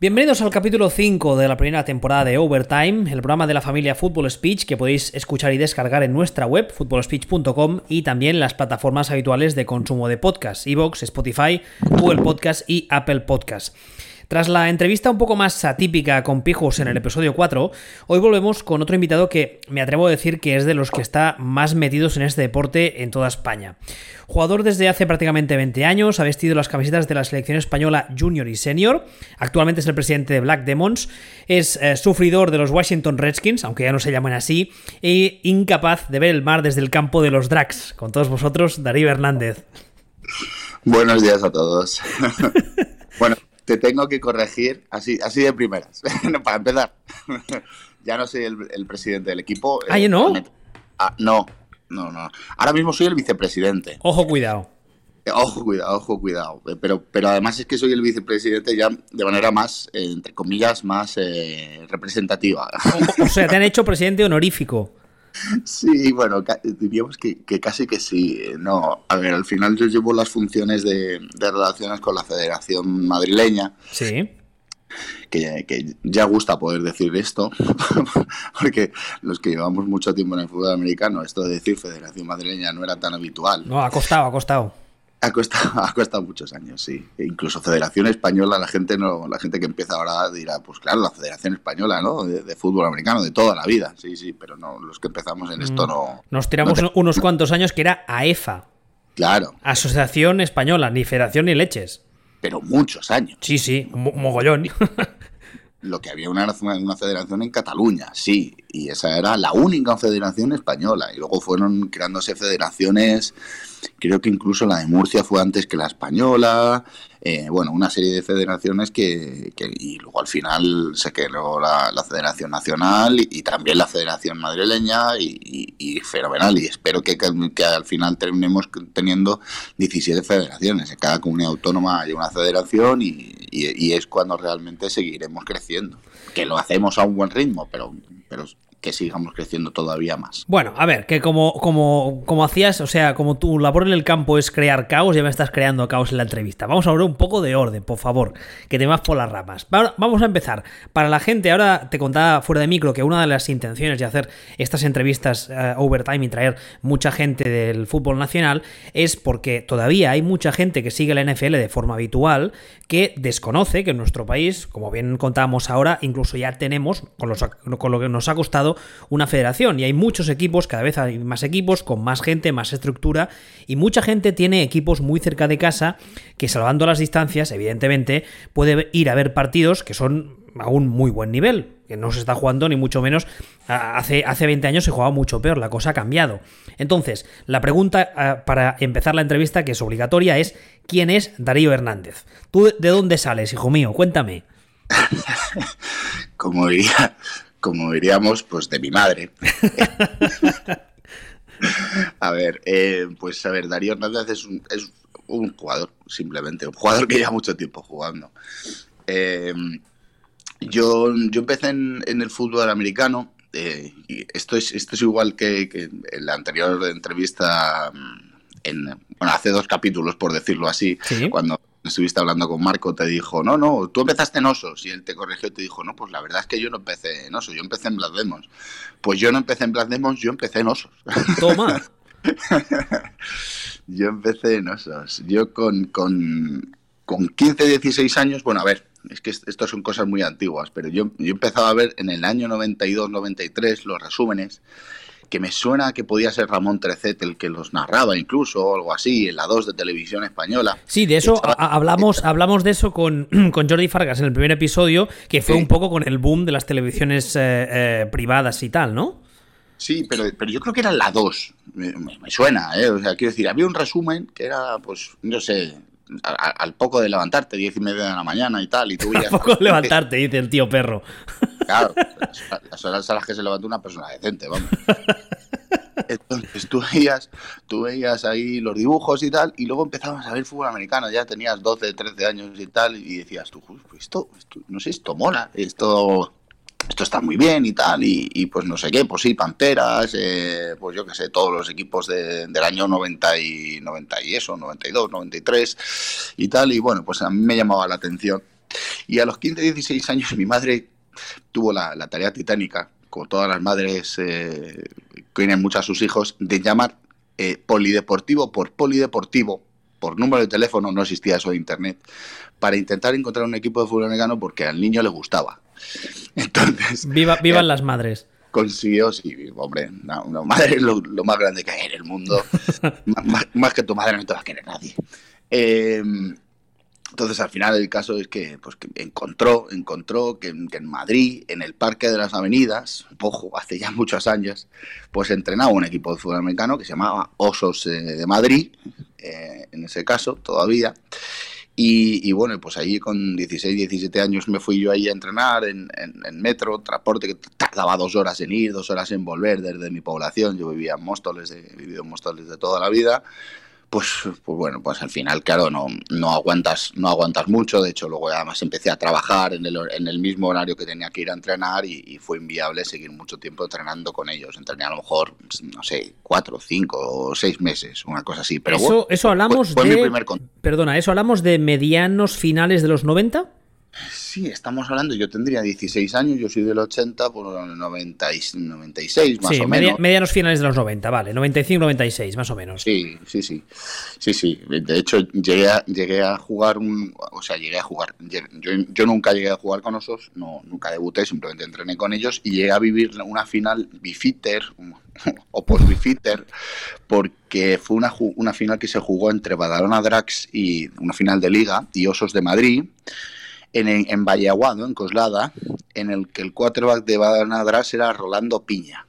Bienvenidos al capítulo 5 de la primera temporada de Overtime, el programa de la familia Football Speech que podéis escuchar y descargar en nuestra web, footballspeech.com, y también las plataformas habituales de consumo de podcast, Evox, Spotify, Google Podcast y Apple Podcast. Tras la entrevista un poco más atípica con Pijos en el episodio 4, hoy volvemos con otro invitado que me atrevo a decir que es de los que está más metidos en este deporte en toda España. Jugador desde hace prácticamente 20 años, ha vestido las camisetas de la selección española junior y senior, actualmente es el presidente de Black Demons, es eh, sufridor de los Washington Redskins, aunque ya no se llaman así, e incapaz de ver el mar desde el campo de los Drax. Con todos vosotros, Darío Hernández. Buenos días a todos. bueno, te tengo que corregir así, así de primeras, para empezar. ya no soy el, presidente del equipo. ¿Ah, no? Ah, no, no, no. Ahora mismo soy el vicepresidente. Ojo, cuidado. Eh, ojo, cuidado, ojo, cuidado. Eh, pero, pero además es que soy el vicepresidente ya de manera más, eh, entre comillas, más representativa. O, sea, te han hecho presidente honorífico. Sí, bueno, diríamos que, casi que sí. No, a ver, al final yo llevo las funciones de, relaciones con la Federación Madrileña. Sí. Que, ya gusta poder decir esto, porque los que llevamos mucho tiempo en el fútbol americano, esto de decir Federación Madrileña no era tan habitual. No, ha costado, ha costado. Ha costado, ha costado muchos años, sí. E incluso Federación Española, la gente no, la gente que empieza ahora dirá, pues claro, la Federación Española, ¿no? De, fútbol americano, de toda la vida, sí, sí, pero no, los que empezamos en esto no. Nos tiramos unos cuantos años que era AEFA. Claro. Asociación Española, ni Federación ni Leches. Pero muchos años. Sí, sí, mogollón. Lo que había una, una federación en Cataluña, sí, y esa era la única federación española. Y luego fueron creándose federaciones Creo que incluso la de Murcia fue antes que la española. Eh, bueno, una serie de federaciones que, y luego al final se creó la, Federación Nacional y, también la Federación Madrileña y, fenomenal. Y espero que, que, al final terminemos teniendo 17 federaciones. En cada comunidad autónoma hay una federación y, es cuando realmente seguiremos creciendo. Que lo hacemos a un buen ritmo, pero, pero que sigamos creciendo todavía más. Bueno, a ver, que como, como, como hacías, o sea, como tu labor en el campo es crear caos, ya me estás creando caos en la entrevista. Vamos a hablar un poco de orden, por favor, que te vas por las ramas. Vamos a empezar. Para la gente, ahora te contaba fuera de micro que una de las intenciones de hacer estas entrevistas eh, overtime y traer mucha gente del fútbol nacional es porque todavía hay mucha gente que sigue la NFL de forma habitual que desconoce que en nuestro país, como bien contábamos ahora, incluso ya tenemos, con, con lo que nos ha costado, una federación y hay muchos equipos, cada vez hay más equipos, con más gente, más estructura y mucha gente tiene equipos muy cerca de casa que salvando las distancias, evidentemente, puede ir a ver partidos que son a un muy buen nivel, que no se está jugando ni mucho menos. Hace, hace 20 años se jugaba mucho peor, la cosa ha cambiado. Entonces, la pregunta para empezar la entrevista, que es obligatoria, es ¿quién es Darío Hernández? ¿Tú de dónde sales, hijo mío? Cuéntame. Como diría, como diríamos, pues de mi madre. a ver, eh, pues a ver, Darío Hernández es un, es un, jugador, simplemente, un jugador que lleva mucho tiempo jugando. Eh, yo, yo empecé en, el fútbol americano, eh, y esto es, esto es igual que, en la anterior entrevista, mm, en, bueno, hace dos capítulos, por decirlo así, cuando estuviste hablando con Marco, te dijo, no, no, tú empezaste en Osos. Y él te corrigió y te dijo, no, pues la verdad es que yo no empecé en Osos, yo empecé en Black Demons. Pues yo no empecé en Black Demons, yo empecé en Osos. Toma. yo empecé en Osos. Yo con, con, con 15, 16 años, bueno, a ver, es que esto son cosas muy antiguas, pero yo, yo empezaba a ver en el año 92, 93 los resúmenes que me suena que podía ser Ramón Trecet el que los narraba incluso, o algo así, en la 2 de televisión española. Sí, de eso hablamos, hablamos de eso con, con, Jordi Fargas en el primer episodio, que fue un poco con el boom de las televisiones eh, eh, privadas y tal, ¿no? Sí, pero, pero yo creo que era la 2, me, suena, ¿eh? O sea, quiero decir, había un resumen que era, pues, no sé, al poco de levantarte, diez y media de la mañana y tal, y tú Al poco de levantarte, dice el tío perro. Claro, las horas a las que se levanta una persona decente, vamos. Entonces tú veías, tú veías ahí los dibujos y tal, y luego empezabas a ver fútbol americano, ya tenías 12, 13 años y tal, y decías tú, pues esto, esto no sé, esto mola, esto esto está muy bien y tal, y, pues no sé qué, pues sí, Panteras, eh, pues yo qué sé, todos los equipos del año 90 y, 90 y eso, 92, 93 y tal, y bueno, pues a mí me llamaba la atención Y a los 15, 16 años mi madre tuvo la, tarea titánica, como todas las madres eh, que tienen muchos a sus hijos, de llamar eh, polideportivo por polideportivo, por número de teléfono, no existía eso de internet, para intentar encontrar un equipo de fútbol americano porque al niño le gustaba. Entonces. Viva, vivan las madres consiguió, sí, hombre, una, madre es lo, más grande que hay en el mundo. más, que tu madre no te va a querer nadie. Eh, entonces, al final, el caso es que, pues, que encontró, encontró que, en Madrid, en el Parque de las Avenidas, ojo, hace ya muchos años, pues entrenaba un equipo de fútbol americano que se llamaba Osos eh, de Madrid, eh, en ese caso, todavía. Y, bueno, pues ahí con 16, 17 años me fui yo ahí a entrenar en, metro, transporte que tardaba dos horas en ir, dos horas en volver desde mi población. Yo vivía en Móstoles, he vivido en Móstoles de toda la vida pues, pues bueno, pues al final, claro, no, no aguantas, no aguantas mucho. De hecho, luego además empecé a trabajar en el, en el mismo horario que tenía que ir a entrenar y, fue inviable seguir mucho tiempo entrenando con ellos. Entrené a lo mejor, no sé, cuatro, cinco o seis meses, una cosa así. Pero eso, eso hablamos de. Perdona, ¿eso hablamos de medianos finales de los 90? Sí, estamos hablando, yo tendría 16 años, yo soy del 80, por 90 96 más o menos. medianos finales de los 90, vale, 95, 96 más o menos. Sí, sí, sí. Sí, sí. De hecho, llegué a, llegué a jugar un, o sea, llegué a jugar. Yo, nunca llegué a jugar con osos, no, nunca debuté, simplemente entrené con ellos y llegué a vivir una final bifitter o post bifitter porque fue una, una final que se jugó entre Badalona Drax y una final de liga y Osos de Madrid en, en Vallaguado, en Coslada, en el que el quarterback de Badalona-Drax era Rolando Piña.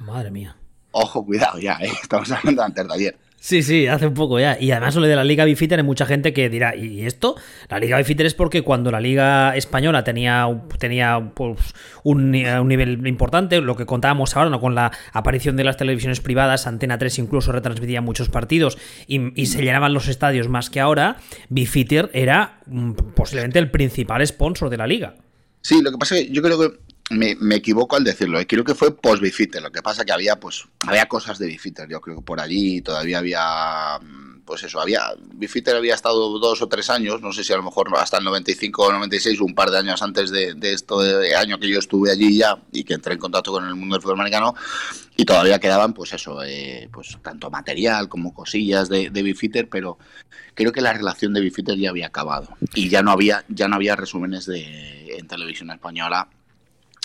Madre mía. Ojo, cuidado ya, ¿eh? estamos hablando antes de ayer. Sí, sí, hace un poco ya. Y además lo de la Liga Bifitter hay mucha gente que dirá, ¿y esto? La Liga Bifitter es porque cuando la Liga Española tenía, tenía pues, un, nivel importante, lo que contábamos ahora, ¿no? con la aparición de las televisiones privadas, Antena 3 incluso retransmitía muchos partidos y, se llenaban los estadios más que ahora, Bifitter era mm, posiblemente el principal sponsor de la liga. Sí, lo que pasa es que yo creo que me, equivoco al decirlo, ¿eh? creo que fue post Bifitter, lo que pasa que había pues había cosas de Bifitter, yo creo que por allí todavía había mm, pues eso, había Bifitter había estado dos o tres años, no sé si a lo mejor hasta el 95 o 96, un par de años antes de, de esto año que yo estuve allí ya y que entré en contacto con el mundo del fútbol americano y todavía quedaban pues eso, eh, pues tanto material como cosillas de, de Bifitter, pero creo que la relación de Bifitter ya había acabado y ya no había ya no había resúmenes de en televisión española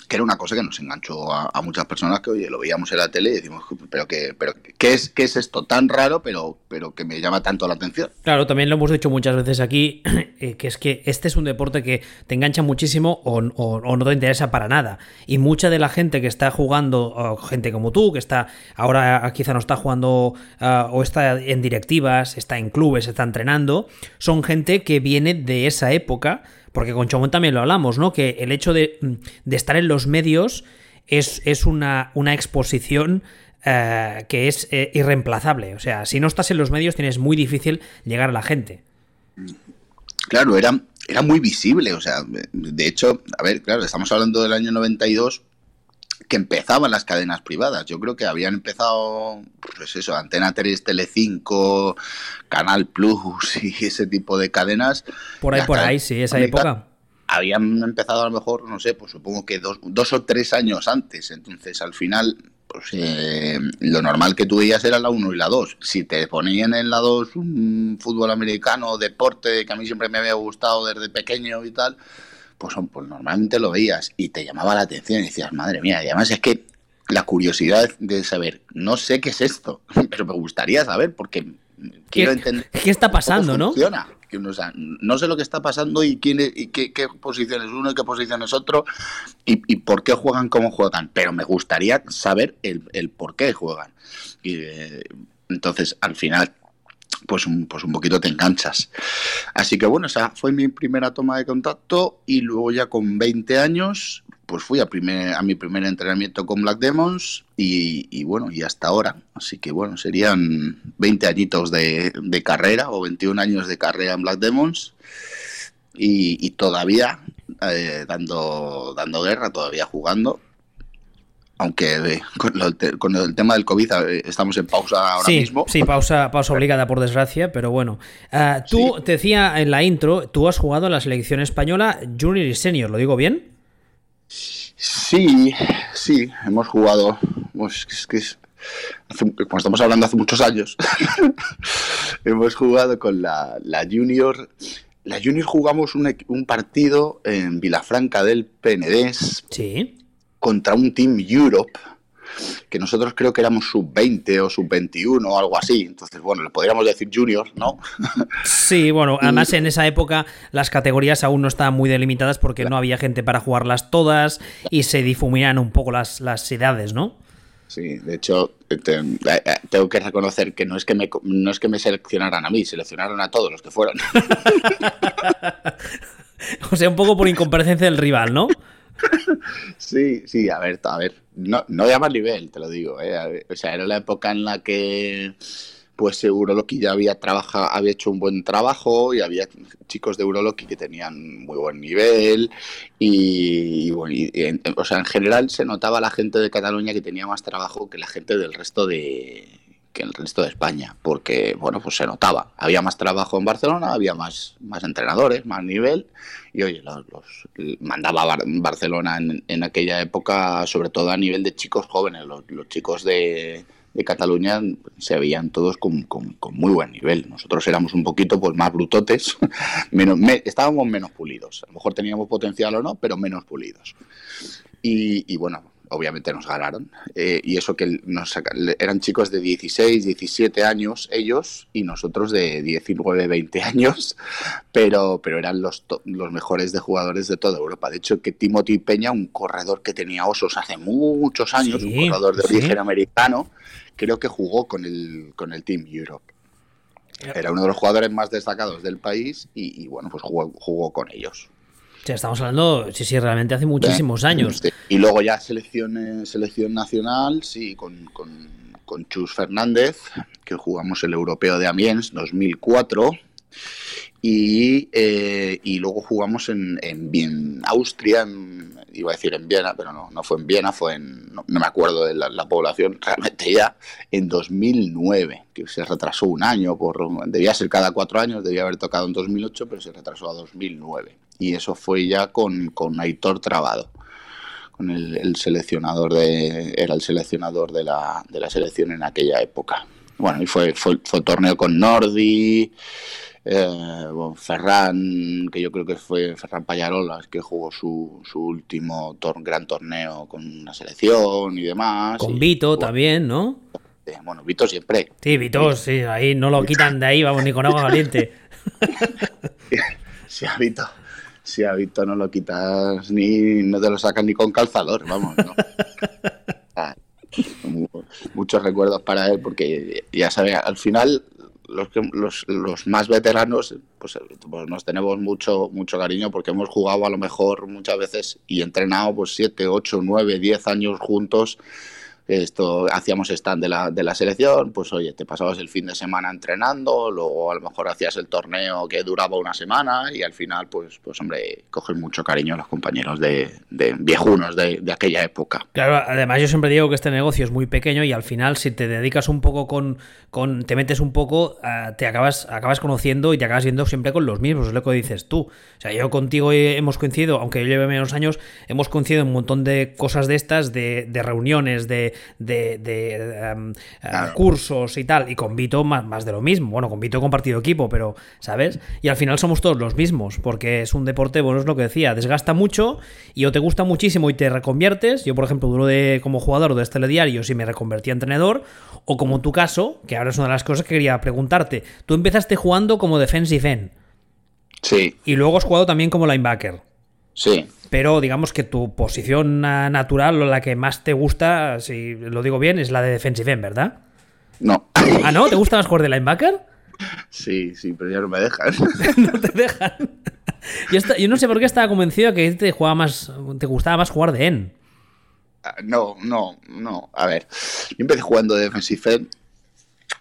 que era una cosa que nos enganchó a, muchas personas que oye lo veíamos en la tele y decimos pero que pero qué es qué es esto tan raro pero pero que me llama tanto la atención claro también lo hemos dicho muchas veces aquí eh, que es que este es un deporte que te engancha muchísimo o, no te interesa para nada. Y mucha de la gente que está jugando gente como tú que está ahora quizá no está jugando ah, o está en directivas está en clubes está entrenando son gente que viene de esa época porque con Chomón también lo hablamos, ¿no? Que el hecho de, estar en los medios es, es una, una, exposición eh, que es eh, irreemplazable. O sea, si no estás en los medios tienes muy difícil llegar a la gente. Claro, era, era muy visible. O sea, de hecho, a ver, claro, estamos hablando del año 92 que empezaban las cadenas privadas. Yo creo que habían empezado, pues eso, Antena 3, Telecinco, Canal Plus y ese tipo de cadenas. Por ahí, por ahí, sí, esa época. Habían empezado a lo mejor, no sé, pues supongo que dos, dos o tres años antes. Entonces, al final, pues eh, lo normal que tú veías era la 1 y la 2. Si te ponían en la 2 un fútbol americano, deporte que a mí siempre me había gustado desde pequeño y tal, pues, pues, normalmente lo veías y te llamaba la atención y decías, madre mía, y además es que la curiosidad de saber, no sé qué es esto, pero me gustaría saber porque quiero entender qué está pasando, ¿no? Funciona. no sé lo que está pasando y quién y qué, posición es uno y qué posición es otro y, por qué juegan como juegan, pero me gustaría saber el, por qué juegan. Y, eh, entonces, al final, pues un, pues un poquito te enganchas. Así que bueno, esa fue mi primera toma de contacto y luego ya con 20 años pues fui a, primer, a mi primer entrenamiento con Black Demons y, bueno, y hasta ahora. Así que bueno, serían 20 añitos de, carrera o 21 años de carrera en Black Demons y, todavía eh, dando, dando guerra, todavía jugando aunque con, el tema del COVID eh, estamos en pausa ahora mismo. Sí, pausa, pausa obligada por desgracia, pero bueno. Ah, tú, te decía en la intro, tú has jugado en la selección española junior y senior, ¿lo digo bien? Sí, sí, hemos jugado, pues, es que como estamos hablando hace muchos años, hemos jugado con la, junior. La junior jugamos un, un partido en Vilafranca del Penedés. Sí contra un Team Europe, que nosotros creo que éramos sub-20 o sub-21 o algo así. Entonces, bueno, le podríamos decir junior, ¿no? Sí, bueno, además en esa época las categorías aún no estaban muy delimitadas porque no había gente para jugarlas todas y se difuminan un poco las, las edades, ¿no? Sí, de hecho, eh, eh, tengo que reconocer que no es que, me, no es que me seleccionaran a mí, seleccionaron a todos los que fueron. o sea, un poco por incomparecencia del rival, ¿no? Sí, sí, a ver, a ver, no, no de más nivel, te lo digo, ¿eh? o sea, era la época en la que pues Euroloki ya había trabajado, había hecho un buen trabajo y había chicos de Euroloki que tenían muy buen nivel y, bueno, o sea, en general se notaba la gente de Cataluña que tenía más trabajo que la gente del resto de que el resto de España, porque bueno, pues se notaba, había más trabajo en Barcelona, había más, más entrenadores, más nivel, y oye, los, mandaba Barcelona en, aquella época, sobre todo a nivel de chicos jóvenes, los, chicos de, Cataluña se veían todos con, muy buen nivel. Nosotros éramos un poquito pues, más brutotes, menos, estábamos menos pulidos. A lo mejor teníamos potencial o no, pero menos pulidos. Y bueno, obviamente nos ganaron. Eh, y eso que nos, eran chicos de 16, 17 años ellos y nosotros de 19, 20 años, pero, pero eran los, los mejores de jugadores de toda Europa. De hecho, que Timothy Peña, un corredor que tenía osos hace muchos años, un corredor de origen americano, creo que jugó con el, con el Team Europe. Era uno de los jugadores más destacados del país y, y bueno, pues jugó, jugó con ellos. Ya estamos hablando, sí, sí, realmente hace muchísimos años. Y luego ya selección, selección nacional, sí, con, con, Chus Fernández, que jugamos el Europeo de Amiens 2004. Y, eh, y luego jugamos en, en, Austria, iba a decir en Viena, pero no, no fue en Viena, fue en, no, me acuerdo de la, población, realmente ya en 2009, que se retrasó un año, por debía ser cada cuatro años, debía haber tocado en 2008, pero se retrasó a 2009 y eso fue ya con, con Aitor Trabado, con el, seleccionador de, era el seleccionador de la, de la selección en aquella época. Bueno, y fue, fue, fue torneo con Nordi, eh, Ferran, que yo creo que fue Ferran Payarolas, que jugó su, su último gran torneo con la selección y demás. Con Vito también, ¿no? Bueno, Vito siempre. Sí, Vito, sí, ahí no lo quitan de ahí, vamos, ni con agua caliente. sí, a Vito si a Víctor no lo quitas ni no te lo sacas ni con calzador, vamos, ¿no? Ah, muchos recuerdos para él porque ya sabes, al final los, los, los más veteranos pues, pues, nos tenemos mucho mucho cariño porque hemos jugado a lo mejor muchas veces y entrenado pues 7, 8, 9, 10 años juntos esto hacíamos stand de la, de la selección, pues oye, te pasabas el fin de semana entrenando, luego a lo mejor hacías el torneo que duraba una semana y al final, pues, pues hombre, coges mucho cariño a los compañeros de, viejunos de, de, aquella época. Claro, además yo siempre digo que este negocio es muy pequeño y al final si te dedicas un poco con, con te metes un poco, ah, te acabas, acabas conociendo y te acabas viendo siempre con los mismos, es lo que dices tú. O sea, yo contigo hemos coincidido, aunque yo lleve menos años, hemos coincidido en un montón de cosas de estas, de, de reuniones, de de, cursos y tal, y con Vito más, más, de lo mismo. Bueno, con Vito he compartido equipo, pero, ¿sabes? Y al final somos todos los mismos, porque es un deporte, bueno, es lo que decía, desgasta mucho y o te gusta muchísimo y te reconviertes. Yo, por ejemplo, duro de como jugador de este telediario y me reconvertí a entrenador, o como en tu caso, que ahora es una de las cosas que quería preguntarte, tú empezaste jugando como defensive end. Sí. Y luego has jugado también como linebacker. Sí. Pero digamos que tu posición natural o la que más te gusta, si lo digo bien, es la de defensive end, ¿verdad? No. ¿Ah, no? ¿Te gusta más jugar de linebacker? Sí, sí, pero ya no me dejan. no te dejan. Yo, no sé por qué estaba convencido que te, jugaba más, te gustaba más jugar de end. Ah, no, no, no. A ver, yo empecé jugando de defensive end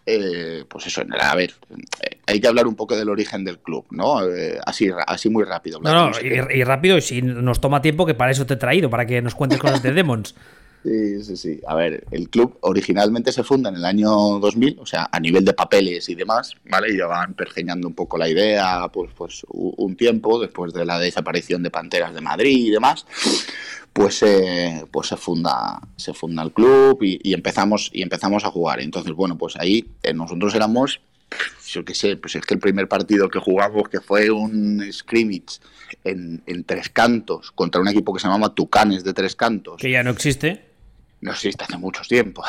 eh, pues eso, a ver, hay que hablar un poco del origen del club, ¿no? Eh, así, así muy rápido. No, no, y, rápido, y si nos toma tiempo, que para eso te he traído, para que nos cuentes cosas de Demons. Sí, sí, sí. A ver, el club originalmente se funda en el año 2000, o sea, a nivel de papeles y demás, ¿vale? Y van pergeñando un poco la idea, pues, pues un tiempo después de la desaparición de Panteras de Madrid y demás, pues, eh, pues se funda, se funda el club y, empezamos y empezamos a jugar. Entonces, bueno, pues ahí eh, nosotros éramos yo qué sé, pues es que el primer partido que jugamos, que fue un scrimmage en, en, Tres Cantos, contra un equipo que se llamaba Tucanes de Tres Cantos. Que ya no existe no existe hace mucho tiempo.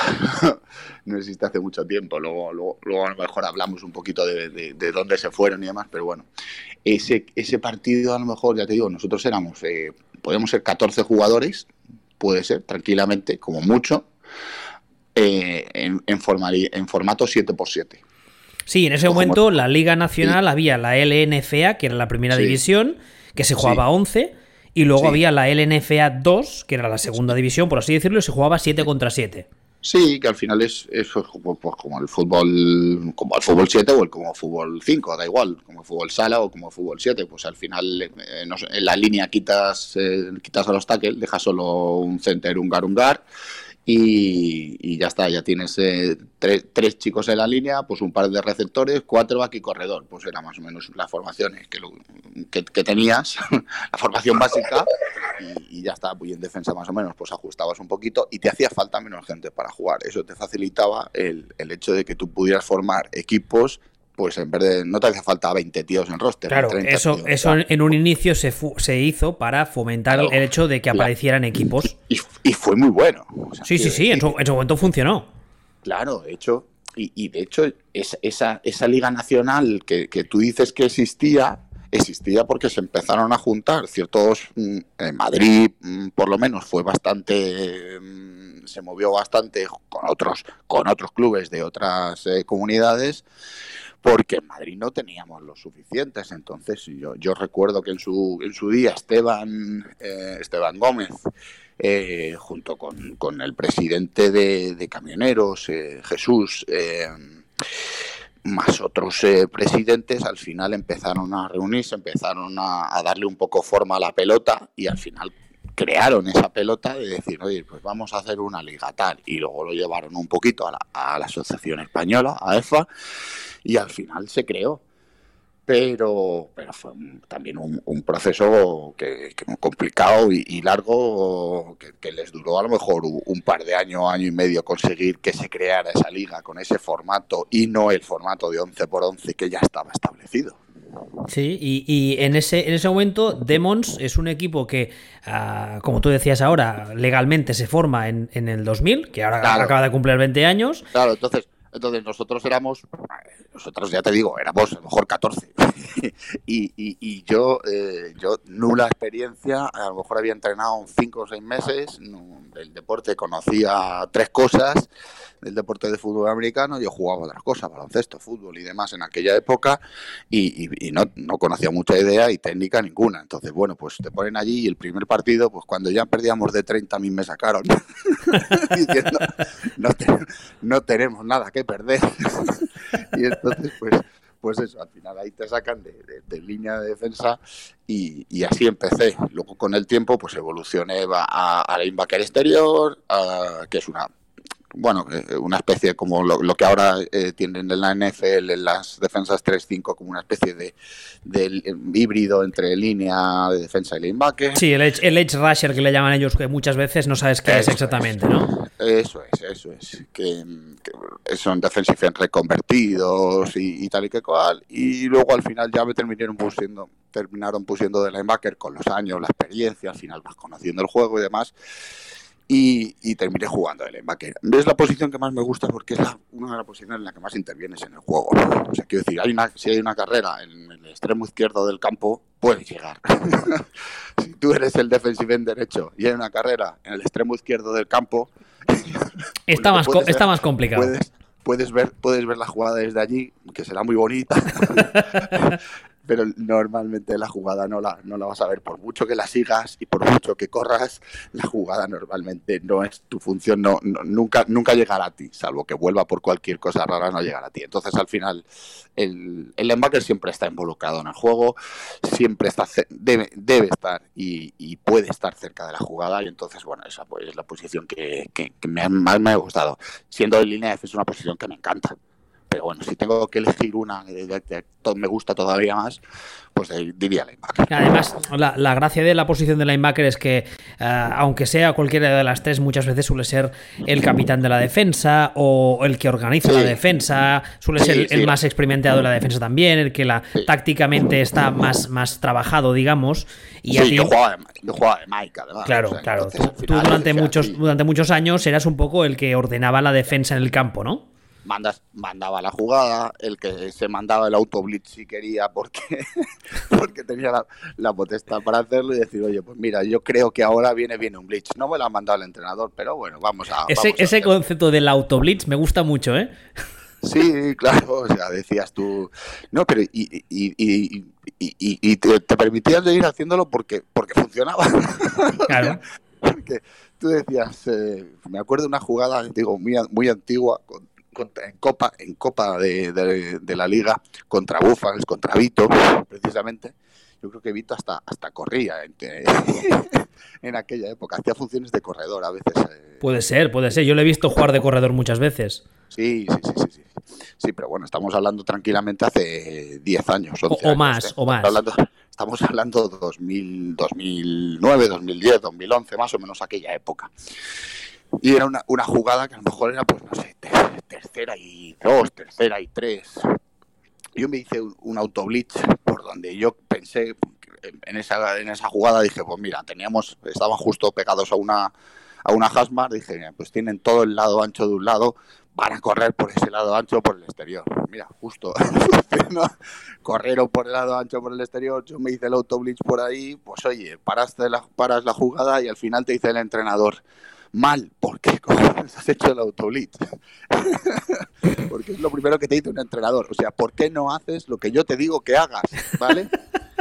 no existe hace mucho tiempo. Luego, luego, a lo mejor hablamos un poquito de, dónde se fueron y demás, pero bueno, ese, ese partido a lo mejor, ya te digo, nosotros éramos, eh, podemos ser 14 jugadores, puede ser, tranquilamente, como mucho, eh, en, en, en formato 7x7. Sí, en ese momento la Liga Nacional había la LNFA, que era la primera división, que se jugaba a 11 y luego había la LNFA 2, que era la segunda división, por así decirlo, y se jugaba 7 contra 7. Sí, que al final es, pues, como el fútbol como el fútbol 7 o el como fútbol 5, da igual, como el fútbol sala o como el fútbol 7, pues al final eh, en la línea quitas eh, quitas a los tackles, dejas solo un center, un gar, un gar y, ya está, ya tienes eh, tres, chicos en la línea, pues un par de receptores, cuatro aquí corredor, pues era más o menos las formaciones que, que, tenías, la formación básica y, ya está, muy en defensa más o menos, pues ajustabas un poquito y te hacía falta menos gente para jugar, eso te facilitaba el, el hecho de que tú pudieras formar equipos pues en vez de no te hace falta 20 tíos en roster. Claro, eso, eso en un inicio se, se hizo para fomentar el hecho de que aparecieran equipos. Y, fue muy bueno. sí, sí, sí, en su, momento funcionó. Claro, de hecho, y, de hecho esa, esa liga nacional que, tú dices que existía, existía porque se empezaron a juntar ciertos mm, en Madrid mm, por lo menos fue bastante mm, se movió bastante con otros con otros clubes de otras eh, comunidades porque en Madrid no teníamos los suficientes. Entonces yo, yo recuerdo que en su, en su día Esteban, eh, Esteban Gómez, eh, junto con, el presidente de, camioneros, eh, Jesús, más otros presidentes, al final empezaron a reunirse, empezaron a, darle un poco forma a la pelota y al final crearon esa pelota de decir, oye, pues vamos a hacer una liga tal. Y luego lo llevaron un poquito a la, a la Asociación Española, a EFA, y al final se creó. Pero, pero fue también un, proceso que, complicado y, largo que, les duró a lo mejor un par de años, año y medio conseguir que se creara esa liga con ese formato y no el formato de 11 por 11 que ya estaba establecido. Sí, y, en, ese, en ese momento Demons es un equipo que, ah, como tú decías ahora, legalmente se forma en, en el 2000, que ahora acaba de cumplir 20 años. Claro, entonces entonces nosotros éramos, nosotros ya te digo, éramos a lo mejor 14. y, y, yo, eh, yo, nula experiencia, a lo mejor había entrenado cinco o seis meses, del deporte conocía tres cosas, del deporte de fútbol americano, yo jugaba otras cosas, baloncesto, fútbol y demás en aquella época, y, no, no, conocía mucha idea y técnica ninguna. Entonces, bueno, pues te ponen allí y el primer partido, pues cuando ya perdíamos de 30 a mí me sacaron, diciendo, no, no tenemos nada que perder. y entonces, pues, pues eso, al final ahí te sacan de, línea de defensa y, así empecé. Luego con el tiempo, pues evolucioné a, a la inbacker exterior, que es una bueno, eh, una especie como lo, que ahora eh, tienen en la NFL, en las defensas 3-5, como una especie de, híbrido entre línea de defensa y linebacker. Sí, el edge, el edge rusher que le llaman ellos, que muchas veces no sabes qué es exactamente, ¿no? Eso es, eso es. Que, son defensive reconvertidos y, tal y que cual. Y luego al final ya me terminaron pusiendo, terminaron pusiendo de linebacker con los años, la experiencia, al final vas conociendo el juego y demás y, terminé jugando el linebacker. Es la posición que más me gusta porque es una de las posiciones en las que más intervienes en el juego. O sea, quiero decir, hay una, si hay una carrera en el extremo izquierdo del campo, puedes llegar. si tú eres el defensive en derecho y hay una carrera en el extremo izquierdo del campo, está, más, está más complicado. Puedes, puedes, ver, puedes ver la jugada desde allí, que será muy bonita. pero normalmente la jugada no la, no la vas a ver. Por mucho que la sigas y por mucho que corras, la jugada normalmente no es tu función, no, nunca, nunca llegará a ti, salvo que vuelva por cualquier cosa rara, no llegará a ti. Entonces, al final, el, el linebacker siempre está involucrado en el juego, siempre está debe, debe estar y, puede estar cerca de la jugada, y entonces, bueno, esa pues, es la posición que, que, más me ha gustado. Siendo el línea es una posición que me encanta pero bueno, si tengo que elegir una que me gusta todavía más, pues diría linebacker. Además, la, gracia de la posición de linebacker es que, eh, aunque sea cualquiera de las tres, muchas veces suele ser el capitán de la defensa o el que organiza la defensa, suele ser el, más experimentado de la defensa también, el que la tácticamente está más, más trabajado, digamos. Y sí, yo, jugaba de, Mike, además. Claro, claro. Tú, durante, muchos, durante muchos años eras un poco el que ordenaba la defensa en el campo, ¿no? Mandas, mandaba la jugada, el que se mandaba el autoblitz si quería porque, porque tenía la, potestad para hacerlo y decir, oye, pues mira, yo creo que ahora viene bien un blitz. No me lo ha mandado el entrenador, pero bueno, vamos a... Ese, ese concepto del autoblitz me gusta mucho, ¿eh? Sí, claro, o sea, decías tú, no, pero y, y, y, y te, permitías de ir haciéndolo porque, porque funcionaba. Claro. porque tú decías, eh, me acuerdo de una jugada, digo, muy, muy antigua, con, en Copa, en Copa de, la Liga contra Búfalos, contra Vito, precisamente. Yo creo que Vito hasta, hasta corría en, aquella época. Hacía funciones de corredor a veces. Eh. Puede ser, puede ser. Yo le he visto jugar de corredor muchas veces. Sí, sí, sí, sí. Sí, pero bueno, estamos hablando tranquilamente hace 10 años. o, más, ¿eh? o más. estamos hablando de 2000, 2009, 2010, 2011, más o menos aquella época. Y era una, una jugada que a lo mejor era, pues no sé, tercera y dos, tercera y tres. Yo me hice un, autoblitz por donde yo pensé, en esa, en esa jugada dije, pues mira, teníamos, estaban justo pegados a una, a una Hasmar, dije, pues tienen todo el lado ancho de un lado, van a correr por ese lado ancho por el exterior. Mira, justo, corrieron por el lado ancho por el exterior, yo me hice el autoblitz por ahí, pues oye, paraste la, paras la jugada y al final te dice el entrenador, mal. ¿Por qué has hecho el autoblitz? Porque es lo primero que te dice un entrenador. O sea, ¿por qué no haces lo que yo te digo que hagas? ¿Vale?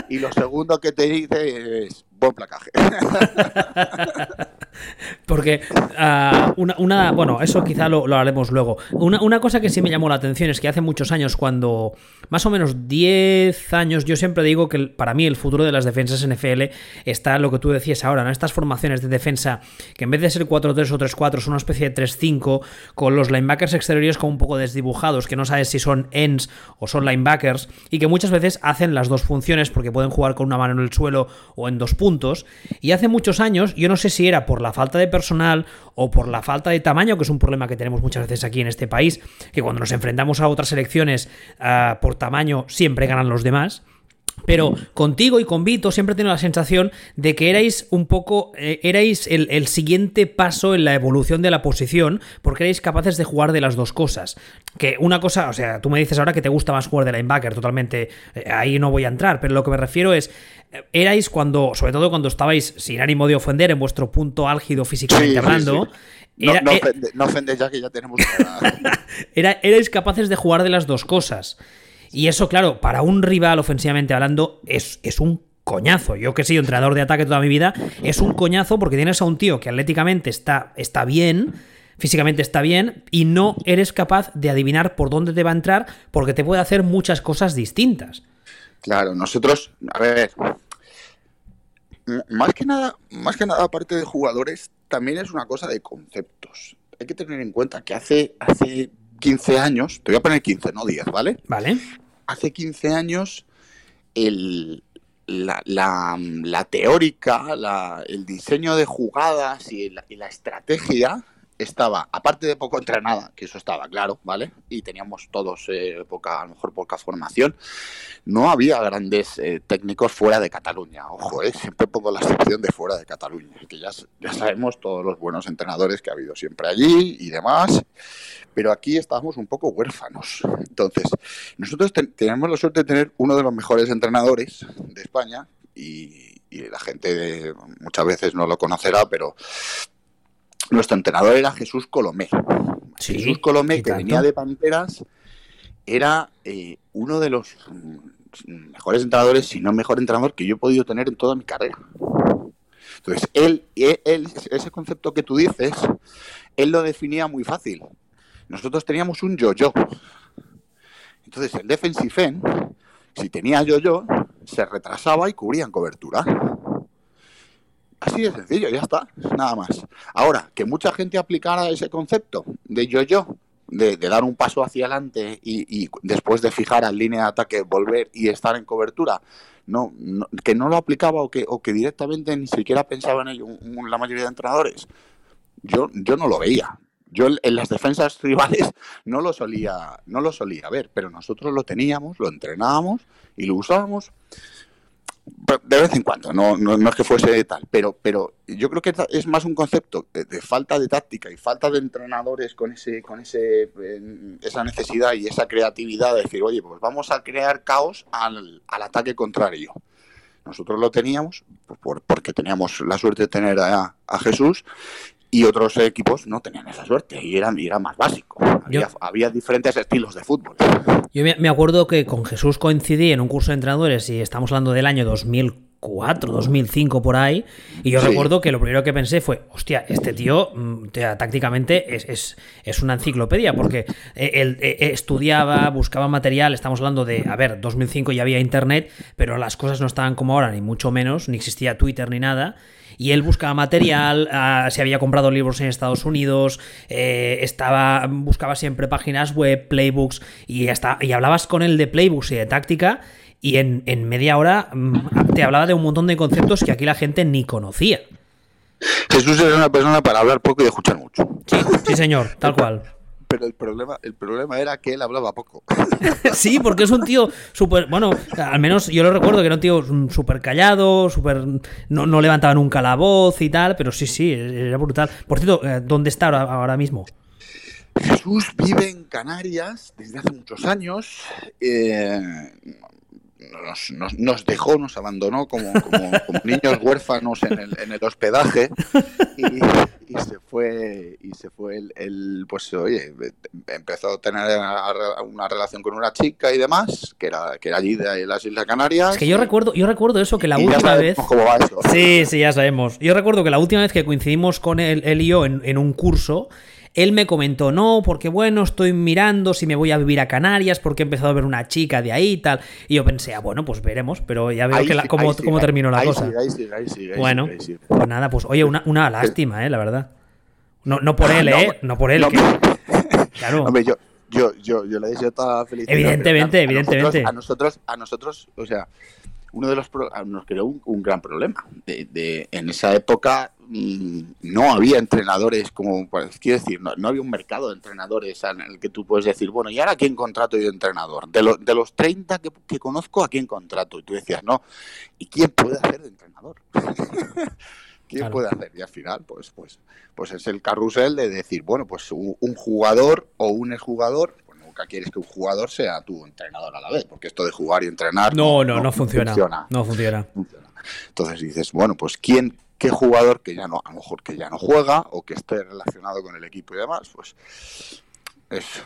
Y lo segundo que te dice es, buen placaje. Porque ah, una, bueno, eso quizá lo, haremos luego. Una, cosa que sí me llamó la atención es que hace muchos años, cuando más o menos 10 años, yo siempre digo que para mí el futuro de las defensas NFL está lo que tú decías ahora, ¿no? Estas formaciones de defensa que en vez de ser 4-3 o 3-4 son una especie de 3-5 con los linebackers exteriores como un poco desdibujados, que no sabes si son ends o son linebackers y que muchas veces hacen las dos funciones porque pueden jugar con una mano en el suelo o en dos puntos. Y hace muchos años, yo no sé si era por la falta de personal o por la falta de tamaño, que es un problema que tenemos muchas veces aquí en este país, que cuando nos enfrentamos a otras elecciones ah, por tamaño siempre ganan los demás. Pero contigo y con Vito siempre tengo la sensación de que erais un poco, eh, erais el, siguiente paso en la evolución de la posición, porque erais capaces de jugar de las dos cosas. Que una cosa, o sea, tú me dices ahora que te gusta más jugar de linebacker, totalmente, eh, ahí no voy a entrar, pero lo que me refiero es, eh, erais cuando, sobre todo cuando estabais, sin ánimo de ofender, en vuestro punto álgido físicamente hablando. no, no, ofende, ya que ya tenemos. Era, erais capaces de jugar de las dos cosas. Y eso, claro, para un rival ofensivamente hablando, es, es un coñazo. Yo que he sido entrenador de ataque toda mi vida, es un coñazo porque tienes a un tío que atléticamente está, está bien, físicamente está bien, y no eres capaz de adivinar por dónde te va a entrar porque te puede hacer muchas cosas distintas. Claro, nosotros, a ver, más que nada, más que nada, aparte de jugadores, también es una cosa de conceptos. Hay que tener en cuenta que hace, hace 15 años, te voy a poner 15, no 10, ¿vale? Vale hace 15 años el, la, la, teórica, la, el diseño de jugadas y la, estrategia estaba, aparte de poco entrenada, que eso estaba claro, ¿vale? Y teníamos todos eh, poca, a lo mejor poca formación, no había grandes eh, técnicos fuera de Cataluña. Ojo, eh, siempre pongo la excepción de fuera de Cataluña, que ya, ya sabemos todos los buenos entrenadores que ha habido siempre allí y demás pero aquí estábamos un poco huérfanos. Entonces, nosotros tenemos la suerte de tener uno de los mejores entrenadores de España y, la gente muchas veces no lo conocerá, pero nuestro entrenador era Jesús Colomé. Jesús Colomé, que venía de Panteras, era eh, uno de los mejores entrenadores, si no mejor entrenador que yo he podido tener en toda mi carrera. Entonces, él, él, ese concepto que tú dices, él lo definía muy fácil. Nosotros teníamos un yo-yo. Entonces, el defensive end, si tenía yo-yo, se retrasaba y cubría en cobertura. Así de sencillo, ya está, nada más. Ahora, que mucha gente aplicara ese concepto de yo-yo, de, dar un paso hacia adelante y, después de fijar al línea de ataque, volver y estar en cobertura, no, que no lo aplicaba o que, o que directamente ni siquiera pensaba en ello la mayoría de entrenadores, yo, yo no lo veía. Yo en las defensas rivales no lo solía, no lo solía ver, pero nosotros lo teníamos, lo entrenábamos y lo usábamos de vez en cuando, no, no, es que fuese tal, pero, pero yo creo que es más un concepto de, falta de táctica y falta de entrenadores con ese, con ese, esa necesidad y esa creatividad de decir, oye, pues vamos a crear caos al, al ataque contrario. Nosotros lo teníamos por, porque teníamos la suerte de tener a, a Jesús y otros equipos no tenían esa suerte y era, era más básico. Había, diferentes estilos de fútbol. Yo me, acuerdo que con Jesús coincidí en un curso de entrenadores y estamos hablando del año 2004, 2005 por ahí, y yo recuerdo que lo primero que pensé fue, hostia, este tío mm, tácticamente es, es, una enciclopedia, porque eh, él, eh, estudiaba, buscaba material, estamos hablando de, a ver, 2005 ya había internet, pero las cosas no estaban como ahora, ni mucho menos, ni existía Twitter ni nada, y él buscaba material, ah, se había comprado libros en Estados Unidos, eh, estaba, buscaba siempre páginas web, playbooks, y, hasta, y hablabas con él de playbooks y de táctica, y en, media hora mm, te hablaba de un montón de conceptos que aquí la gente ni conocía. Jesús era una persona para hablar poco y escuchar mucho. sí señor, tal cual pero el problema, el problema era que él hablaba poco. sí, porque es un tío súper, bueno, al menos yo lo recuerdo que era un tío súper callado, súper, no, no, levantaba nunca la voz y tal, pero sí, sí, era brutal. Por cierto, eh, ¿dónde está ahora, mismo? Jesús vive en Canarias desde hace muchos años. Eh, nos, dejó, nos abandonó como, niños huérfanos en el, en el hospedaje. Y, se fue y se fue el, pues oye empezó a tener una relación con una chica y demás que era que era allí de las Islas Canarias. Es que yo recuerdo yo recuerdo eso que la última vez sí sí ya sabemos. Yo recuerdo que la última vez que coincidimos con él, él y yo en, en un curso él me comentó, no, porque bueno, estoy mirando si me voy a vivir a Canarias, porque he empezado a ver una chica de ahí y tal. Y yo pensé, ah, bueno, pues veremos, pero ya veo que cómo, terminó la cosa. bueno, pues nada, pues oye, una, una lástima, ¿eh? La verdad. No, no por él, ¿eh? No por él. Claro. Hombre, yo, yo, yo, yo le deseo toda la felicidad. Evidentemente, evidentemente. A nosotros, a nosotros, o sea, uno de los nos creó un, gran problema. De, en esa época no había entrenadores, como quiero decir, no, había un mercado de entrenadores en el que tú puedes decir, bueno, ¿y ahora quién contrato yo de entrenador? De, de los 30 que, conozco, ¿a quién contrato? Y tú decías, no, ¿y quién puede hacer de entrenador? ¿Quién puede hacer? Y al final, pues, pues, pues es el carrusel de decir, bueno, pues un, un jugador o un exjugador nunca quieres que un jugador sea tu entrenador a la vez, porque esto de jugar y entrenar no, no, no, funciona, No funciona. Entonces dices, bueno, pues quién, qué jugador que ya no, a lo mejor que ya no juega o que esté relacionado con el equipo y demás, pues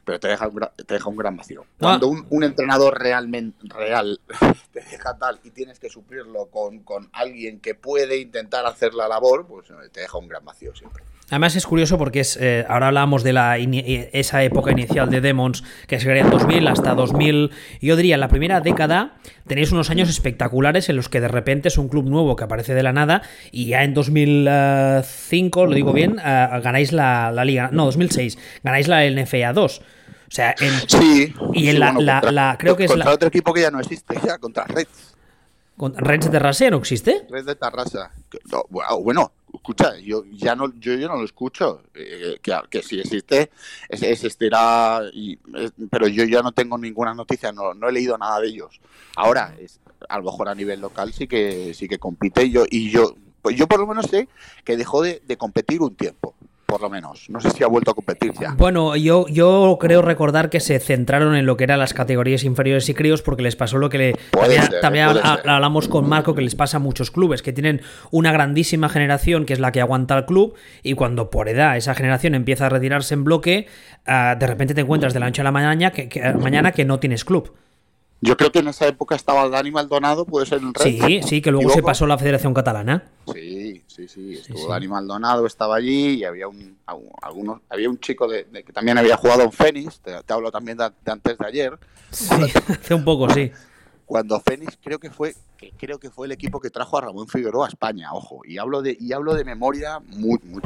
pero te deja, un, te deja un gran vacío. Ah. Cuando un, entrenador realmente real te deja tal y tienes que suplirlo con, con alguien que puede intentar hacer la labor, pues te deja un gran vacío siempre. Además es curioso porque es, eh, ahora hablamos de la esa época inicial de Demons que se crea en 2000 hasta 2000, yo diría en la primera década tenéis unos años espectaculares en los que de repente es un club nuevo que aparece de la nada y ya en 2005, lo digo bien, eh, ganáis la, liga, no, 2006, ganáis la NFA 2. O sea, en, sí, y en la, creo que es contra otro equipo que ya no existe, ya contra Reds. ¿Reds de Tarrasa no existe? Reds de Tarrasa. bueno, escucha, yo ya no, yo, yo no lo escucho. Eh, que, que, si existe, existirá, y, pero yo ya no tengo ninguna noticia, no, no he leído nada de ellos. Ahora, es, a lo mejor a nivel local sí que sí que compite y yo, y yo, pues yo por lo menos sé que dejó de competir un tiempo por lo menos. No sé si ha vuelto a competir ya. Bueno, yo, yo creo recordar que se centraron en lo que eran las categorías inferiores y críos porque les pasó lo que le... también, hablamos con Marco que les pasa a muchos clubes, que tienen una grandísima generación que es la que aguanta el club y cuando por edad esa generación empieza a retirarse en bloque, ah, de repente te encuentras de la noche a la mañana que, mañana que no tienes club. Yo creo que en esa época estaba Dani Maldonado, puede ser un rey. Sí, sí, que luego se pasó a la Federación Catalana. Sí, sí, sí. Estuvo Dani Maldonado, estaba allí y había un, algunos, había un chico de, que también había jugado en Fénix, te, hablo también de, antes de ayer. Sí, hace un poco, sí cuando Fénix creo que fue creo que fue el equipo que trajo a Ramón Figueroa a España, ojo, y hablo de y hablo de memoria,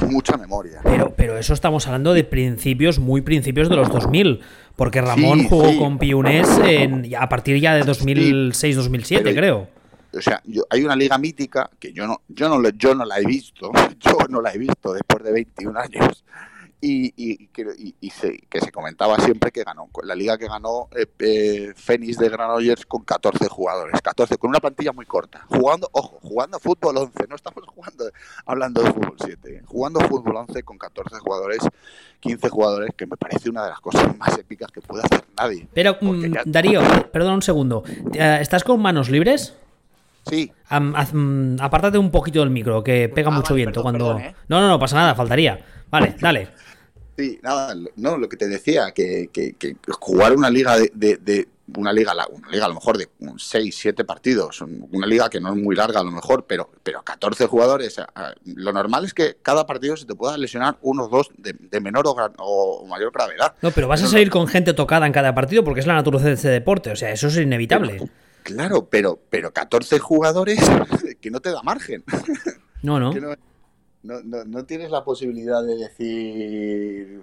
mucha memoria. Pero pero eso estamos hablando de principios, muy principios de los 2000, porque Ramón jugó con Piunés en, a partir ya de 2006-2007, creo. O sea, hay una liga mítica que yo no yo no yo no la he visto, yo no la he visto después de 21 años y, y, y, se, que se comentaba siempre que ganó, la liga que ganó eh, eh, Fénix de Granollers con 14 jugadores, 14, con una plantilla muy corta, jugando, ojo, jugando fútbol 11, no estamos jugando, hablando de fútbol 7, ¿eh? jugando fútbol 11 con 14 jugadores, 15 jugadores, que me parece una de las cosas más épicas que puede hacer nadie. Pero, mm, Darío, perdón un segundo, ¿estás con manos libres? Sí. Mm, apártate un poquito del micro, que pega ah, mucho viento cuando... No, no, no pasa nada, faltaría. Vale, dale. Sí, nada, no, lo que te decía, que, jugar una liga de, una liga, una liga a lo mejor de 6, 7 partidos, una liga que no es muy larga a lo mejor, pero, pero 14 jugadores, lo normal es que cada partido se te pueda lesionar unos dos de, menor o, mayor gravedad. No, pero vas a salir con gente tocada en cada partido porque es la naturaleza de ese deporte, o sea, eso es inevitable. claro, pero, pero 14 jugadores que no te da margen. No, no. No, no, no, tienes la posibilidad de decir,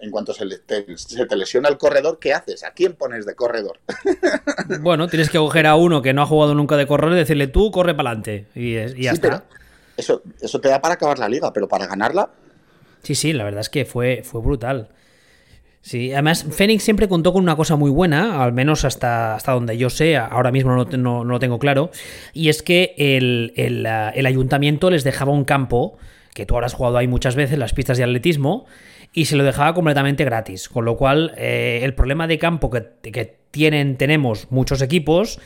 en cuanto se, te, se te lesiona el corredor, ¿qué haces? ¿A quién pones de corredor? Bueno, tienes que coger a uno que no ha jugado nunca de corredor y decirle tú corre para adelante. Y, ya está. Eso, eso te da para acabar la liga, pero para ganarla. Sí, sí, la verdad es que fue, fue brutal. Sí, además Fénix siempre contó con una cosa muy buena, al menos hasta, hasta donde yo sé, ahora mismo no, no, lo tengo claro, y es que el, el, ayuntamiento les dejaba un campo, que tú habrás jugado ahí muchas veces, las pistas de atletismo, y se lo dejaba completamente gratis, con lo cual eh, el problema de campo que, que tienen, tenemos muchos equipos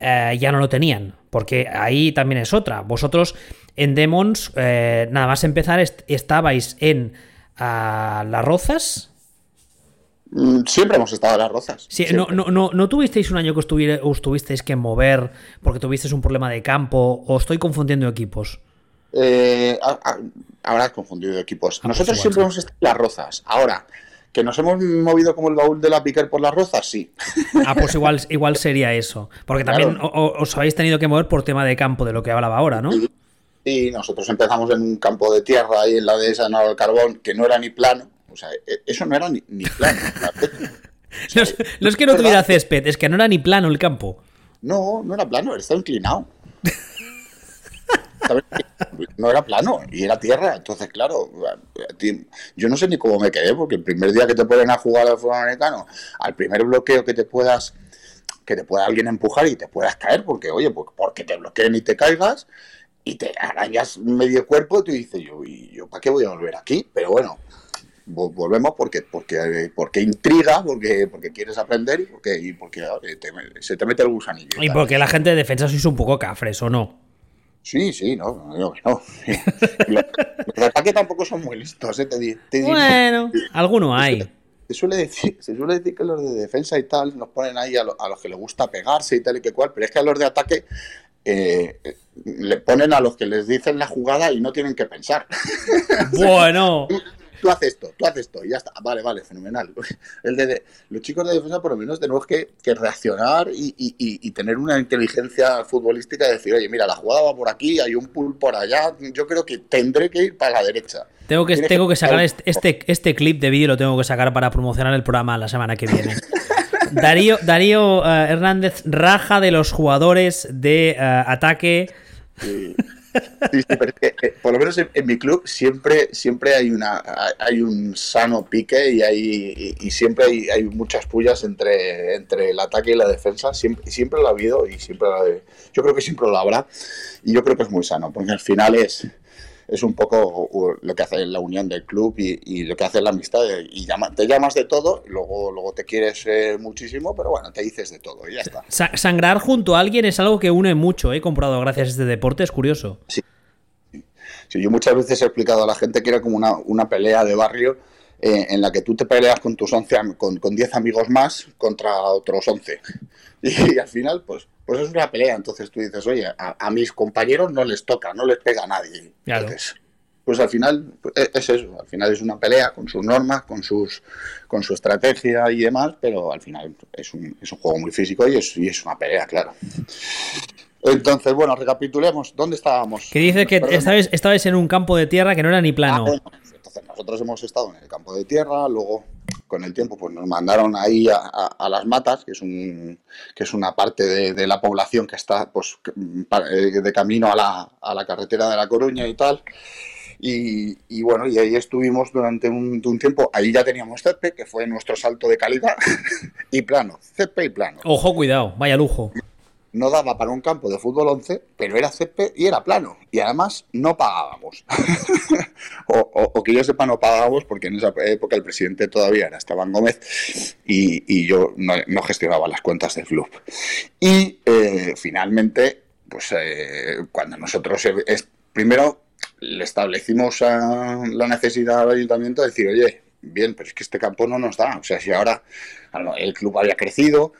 eh, ya no lo tenían, porque ahí también es otra. Vosotros en Demons, eh, nada más empezar, estabais en ah, Las Rozas, siempre hemos estado en las rozas. Sí, no, no, no, tuvisteis un año que os tuvisteis que mover porque tuvisteis un problema de campo o estoy confundiendo equipos? Eh, habrás confundido equipos. Ah, pues Nosotros siempre hemos estado en las rozas. Ahora, ¿que nos hemos movido como el baúl de la Piquer por las rozas? Sí. Ah, pues igual, igual sería eso. Porque también os habéis tenido que mover por tema de campo, de lo que hablaba ahora, ¿no? Sí, nosotros empezamos en un campo de tierra ahí en la de San del Carbón, que no era ni plano sea, e, eso no era ni, plano. no, es que no tuviera césped, es que no era ni plano el campo. No, no era plano, estaba inclinado. No era plano y era tierra. Entonces, claro, yo no sé ni cómo me quedé, porque el primer día que te ponen a jugar al fútbol americano, al primer bloqueo que te puedas que te pueda alguien empujar y te puedas caer, porque, oye, pues porque te bloqueen y te caigas y te arañas medio cuerpo, tú dices, yo, ¿y yo para qué voy a volver aquí? Pero bueno, volvemos porque porque porque intriga, porque porque quieres aprender y porque, y porque se te mete el gusanillo. Y porque la gente de defensa sois un poco cafres, ¿o no? Sí, sí, no, no, no. los, ataques tampoco son muy listos, ¿eh? te, Bueno, alguno hay. Se suele, decir, se suele decir que los de defensa y tal nos ponen ahí a, a, los que les gusta pegarse y tal y que cual, pero es que a los de ataque eh, le ponen a los que les dicen la jugada y no tienen que pensar. Bueno tú haces esto, tú haces esto, y ya está. Vale, vale, fenomenal. El de, los chicos de defensa, por lo menos, tenemos que, reaccionar y, tener una inteligencia futbolística de decir, oye, mira, la jugada va por aquí, hay un pull por allá, yo creo que tendré que ir para la derecha. Tengo que, tengo que sacar este, este, este, clip de vídeo, lo tengo que sacar para promocionar el programa la semana que viene. Darío, Darío eh, Hernández raja de los jugadores de eh, ataque. Sí, eh, por lo menos en, mi club siempre, siempre hay una hay un sano pique y hay y, siempre hay, muchas pullas entre, entre el ataque y la defensa. Siempre, siempre lo ha habido y siempre yo creo que siempre lo habrá. Y yo creo que es muy sano, porque al final es, es un poco lo que hace la unión del club y, lo que hace la amistad. Y te llamas de todo, luego, luego te quieres eh, muchísimo, pero bueno, te dices de todo y ya está. sangrar junto a alguien es algo que une mucho, he comprado gracias a este deporte, es curioso. Sí. yo muchas veces he explicado a la gente que era como una, pelea de barrio eh, en la que tú te peleas con tus 11, con, con 10 amigos más contra otros 11. Y, al final, pues, pues es una pelea. Entonces tú dices, oye, a, mis compañeros no les toca, no les pega a nadie. Entonces, pues al final pues, e, es eso, al final es una pelea con sus normas, con sus con su estrategia y demás, pero al final es un, es un juego muy físico y es, y es una pelea, claro. Entonces, bueno, recapitulemos. ¿Dónde estábamos? Que dice que estabais, en un campo de tierra que no era ni plano. Ah, entonces, nosotros hemos estado en el campo de tierra, luego con el tiempo pues nos mandaron ahí a, las matas, que es, un, que es una parte de, la población que está pues eh, de camino a la, a la carretera de La Coruña y tal. Y, bueno, y ahí estuvimos durante un, un, tiempo. Ahí ya teníamos césped, que fue nuestro salto de calidad, y plano, césped y plano. Ojo, cuidado, vaya lujo no daba para un campo de fútbol 11, pero era césped y era plano. Y además no pagábamos. o, que yo sepa, no pagábamos porque en esa época el presidente todavía era Esteban Gómez y, yo no, gestionaba las cuentas del club. Y eh, finalmente, pues eh, cuando nosotros es, primero le establecimos la necesidad al ayuntamiento de decir, oye, bien, pero es que este campo no nos da. O sea, si ahora el club había crecido,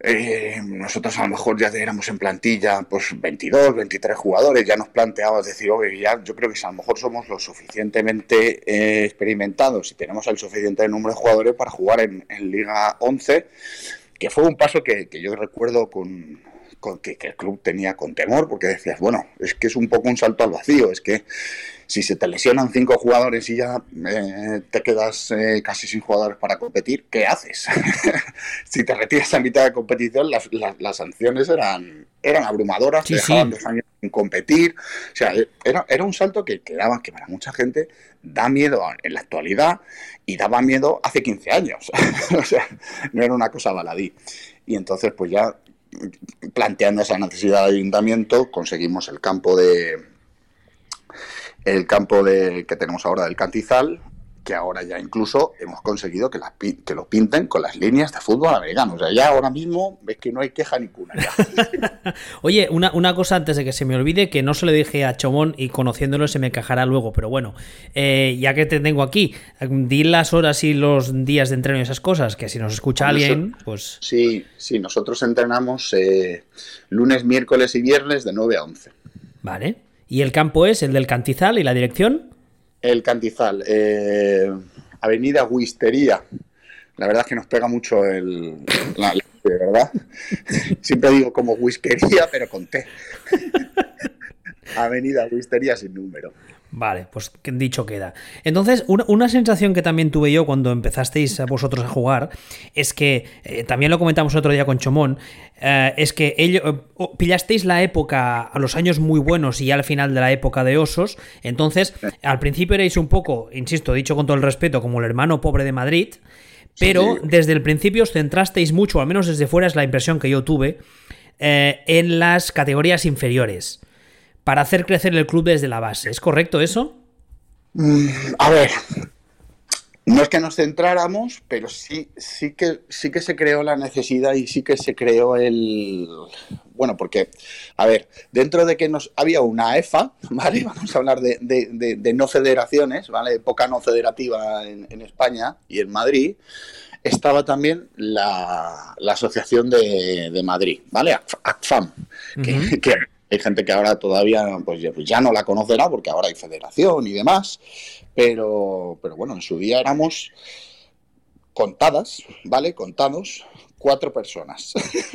eh, nosotros a lo mejor ya éramos en plantilla pues 22, 23 jugadores, ya nos planteabas decir, oye, ya, yo creo que a lo mejor somos lo suficientemente eh, experimentados y tenemos el suficiente número de jugadores para jugar en, Liga 11, que fue un paso que, yo recuerdo con, que, que, el club tenía con temor, porque decías, bueno, es que es un poco un salto al vacío, es que si se te lesionan cinco jugadores y ya eh, te quedas eh, casi sin jugadores para competir, ¿qué haces? si te retiras a mitad de competición, las, las, sanciones eran, eran abrumadoras, te dejaban dos años sin competir. O sea, era, era un salto que, que que para mucha gente da miedo en la actualidad y daba miedo hace 15 años. o sea, no era una cosa baladí. Y entonces, pues ya planteando esa necesidad de ayuntamiento, conseguimos el campo de el campo de, que tenemos ahora del Cantizal, que ahora ya incluso hemos conseguido que, que lo pinten con las líneas de fútbol americano. O sea, ya ahora mismo ves que no hay queja ninguna. Oye, una, una, cosa antes de que se me olvide, que no se le dije a Chomón y conociéndolo se me encajará luego, pero bueno, eh, ya que te tengo aquí, di las horas y los días de entreno y esas cosas, que si nos escucha alguien, pues... Sí, sí, nosotros entrenamos eh, lunes, miércoles y viernes de 9 a 11. Vale. ¿Y el campo es el del Cantizal y la dirección? El Cantizal, eh, Avenida Huistería. La verdad es que nos pega mucho el, la, ¿verdad? Siempre digo como whiskería, pero con T. Avenida Wistería sin número. Vale, pues dicho queda. Entonces, una, sensación que también tuve yo cuando empezasteis vosotros a jugar es que, eh, también lo comentamos otro día con Chomón, eh, es que eh, pillasteis la época a los años muy buenos y ya al final de la época de osos. Entonces, al principio erais un poco, insisto, dicho con todo el respeto, como el hermano pobre de Madrid, pero desde el principio os centrasteis mucho, al menos desde fuera es la impresión que yo tuve, en las categorías inferiores para hacer crecer el club desde la base. ¿Es correcto eso? Mm, a ver, no es que nos centráramos, pero sí, sí, que, sí que se creó la necesidad y sí que se creó el... Bueno, porque, a ver, dentro de que nos había una EFA, ¿vale? Vamos a hablar de, no federaciones, ¿vale? Época no federativa en, España y en Madrid, estaba también la, Asociación de, Madrid, ¿vale? ACFAM, que hay gente que ahora todavía pues, pues, ya no la conocerá porque ahora hay federación y demás, pero, pero bueno, en su día éramos contadas, ¿vale? Contados cuatro personas.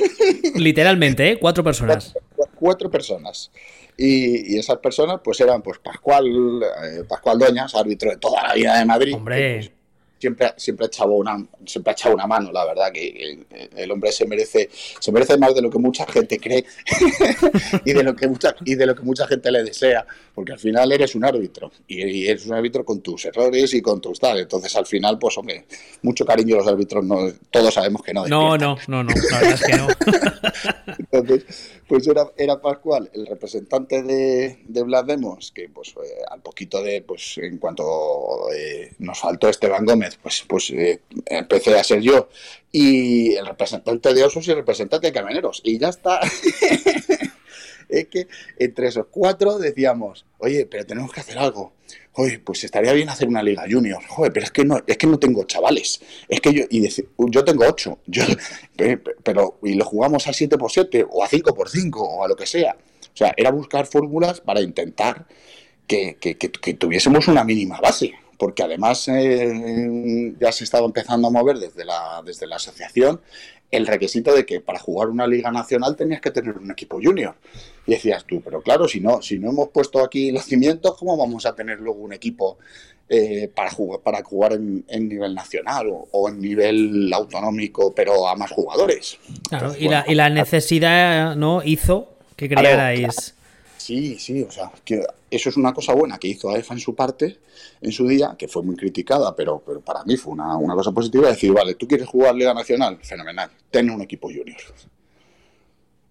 Literalmente, ¿eh? Cuatro personas. Cuatro, personas. Y, esas personas pues eran pues Pascual, eh, Pascual Doñas, árbitro de toda la vida de Madrid. Hombre siempre, siempre, ha echado una, siempre ha echado una mano, la verdad, que el, hombre se merece, se merece más de lo que mucha gente cree y, de lo que mucha, y de lo que mucha gente le desea, porque al final eres un árbitro y, eres un árbitro con tus errores y con tus tal. Entonces, al final, pues, hombre, mucho cariño a los árbitros, no, todos sabemos que no. No, no, no, no, la verdad es que no. Entonces, pues era, era Pascual, el representante de, de Blasdemos, que pues al poquito de, pues en cuanto eh, nos faltó Esteban Gómez, pues, pues eh, empecé a ser yo. Y el representante de Osos y el representante de Camioneros. Y ya está. es que entre esos cuatro decíamos, oye, pero tenemos que hacer algo. Oye, pues estaría bien hacer una liga junior. Joder, pero es que no, es que no tengo chavales. Es que yo, y yo tengo ocho. Yo, pero, y lo jugamos a 7x7 o a 5x5 o a lo que sea. O sea, era buscar fórmulas para intentar que, tuviésemos una mínima base porque además eh, ya se estaba empezando a mover desde la, desde la asociación el requisito de que para jugar una liga nacional tenías que tener un equipo junior. Y decías tú, pero claro, si no, si no hemos puesto aquí los cimientos, ¿cómo vamos a tener luego un equipo eh, para jugar, para jugar en, nivel nacional o, en nivel autonómico, pero a más jugadores? Claro, y, la, y, la, necesidad no hizo que crearais. Sí, sí, o sea, que eso es una cosa buena que hizo AEFA en su parte, en su día, que fue muy criticada, pero, pero para mí fue una, una cosa positiva, decir, vale, tú quieres jugar Liga Nacional, fenomenal, ten un equipo junior.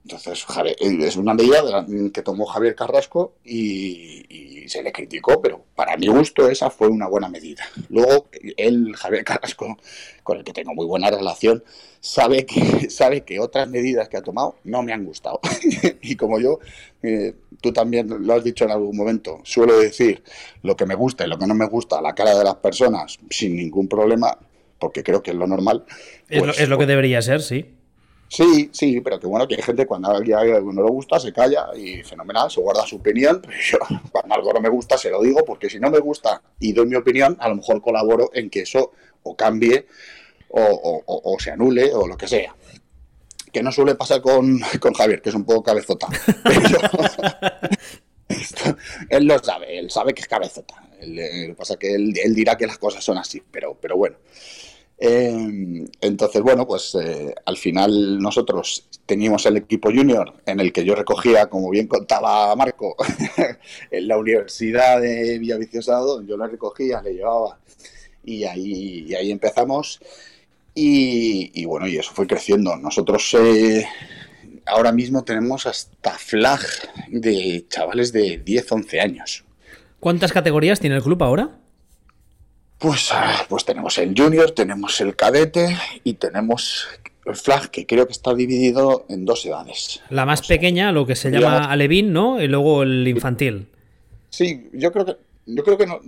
Entonces, es una medida que tomó Javier Carrasco y, se le criticó, pero para mi gusto esa fue una buena medida. Luego, él, Javier Carrasco, con el que tengo muy buena relación, sabe que, sabe que otras medidas que ha tomado no me han gustado. y como yo, eh, tú también lo has dicho en algún momento, suelo decir lo que me gusta y lo que no me gusta a la cara de las personas sin ningún problema, porque creo que es lo normal. es, lo, es lo que pues debería ser, sí. Sí, sí, pero que bueno, que hay gente cuando a alguien no le gusta se calla y fenomenal, se guarda su opinión. Pero yo, cuando algo no me gusta se lo digo, porque si no me gusta y doy mi opinión, a lo mejor colaboro en que eso o cambie o, se anule o lo que sea. Que no suele pasar con, Javier, que es un poco cabezota. él lo sabe, él sabe que es cabezota. lo que pasa es que él, él, dirá que las cosas son así, pero, pero bueno. Em, entonces, bueno, pues eh, al final nosotros teníamos el equipo junior en el que yo recogía, como bien contaba Marco, en la Universidad de Villaviciosa, yo lo recogía, le llevaba y ahí, ahí empezamos. Y, bueno, y eso fue creciendo. Nosotros eh, ahora mismo tenemos hasta flag de chavales de 10, 11 años. ¿Cuántas categorías tiene el club ahora? Pues, ah, pues tenemos el junior, tenemos el cadete y tenemos el flag, que creo que está dividido en dos edades. La más pequeña, lo que se llama alevín, ¿no? Y luego el infantil. Sí, yo creo que yo creo que no,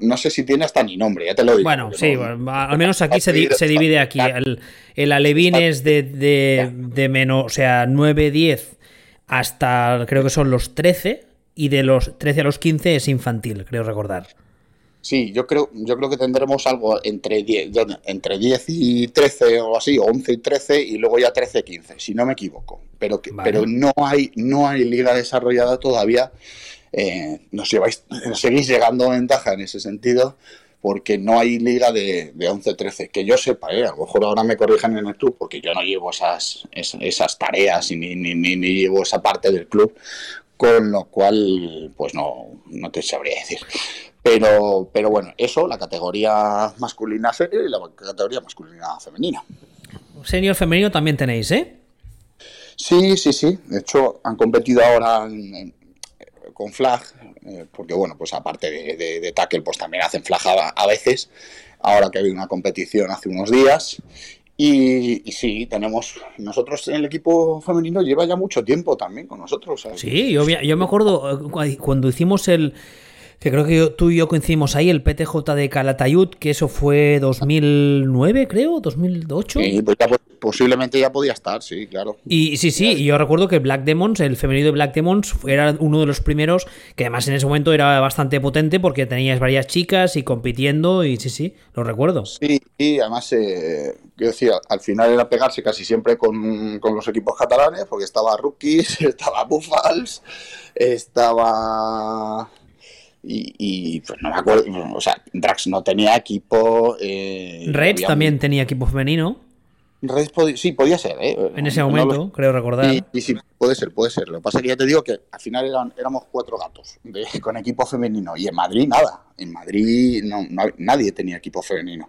no, sé si tiene hasta ni nombre, ya te lo digo. Bueno, sí, al menos aquí se, divide aquí. El, el alevín es de, de, de, menos, o sea, 9, 10 hasta creo que son los 13 y de los 13 a los 15 es infantil, creo recordar. Sí, yo creo, yo creo que tendremos algo entre 10, entre 10 y 13 o así, o 11 y 13, y luego ya 13 y 15, si no me equivoco. Pero, que, pero no, hay, no hay liga desarrollada todavía. Eh, nos, lleváis, seguís llegando a ventaja en ese sentido, porque no hay liga de, de 11-13. Que yo sepa, eh, a lo mejor ahora me corrijan en el club, porque yo no llevo esas, esas, tareas y ni, ni, ni, ni, llevo esa parte del club, con lo cual, pues no, no te sabría decir. Pero, pero bueno, eso, la categoría masculina senior y la categoría masculina femenina. Senior femenino también tenéis, ¿eh? Sí, sí, sí. De hecho, han competido ahora con flag, eh, porque bueno, pues aparte de, de, tackle, pues también hacen flag a, veces. Ahora que ha habido una competición hace unos días. Y, sí, tenemos. Nosotros en el equipo femenino lleva ya mucho tiempo también con nosotros. Sí, yo, yo me acuerdo eh, cuando hicimos el que creo que tú y yo coincidimos ahí, el PTJ de Calatayud, que eso fue 2009, creo, 2008. Sí, pues posiblemente ya podía estar, sí, claro. Y sí, sí, y yo recuerdo que Black Demons, el femenino de Black Demons, era uno de los primeros, que además en ese momento era bastante potente porque tenías varias chicas y compitiendo, y sí, sí, lo recuerdo. Sí, y además, eh, yo decía, al final era pegarse casi siempre con, con los equipos catalanes, porque estaba Rookies, estaba Buffals, estaba y, pues no me acuerdo, o sea, Drax no tenía equipo. Eh, Reds también tenía equipo femenino. Reds sí, podía ser, ¿eh? En ese momento, creo recordar. Y, sí, puede ser, puede ser. Lo que pasa es que ya te digo que al final eran, éramos cuatro gatos con equipo femenino. Y en Madrid nada. En Madrid no, nadie tenía equipo femenino.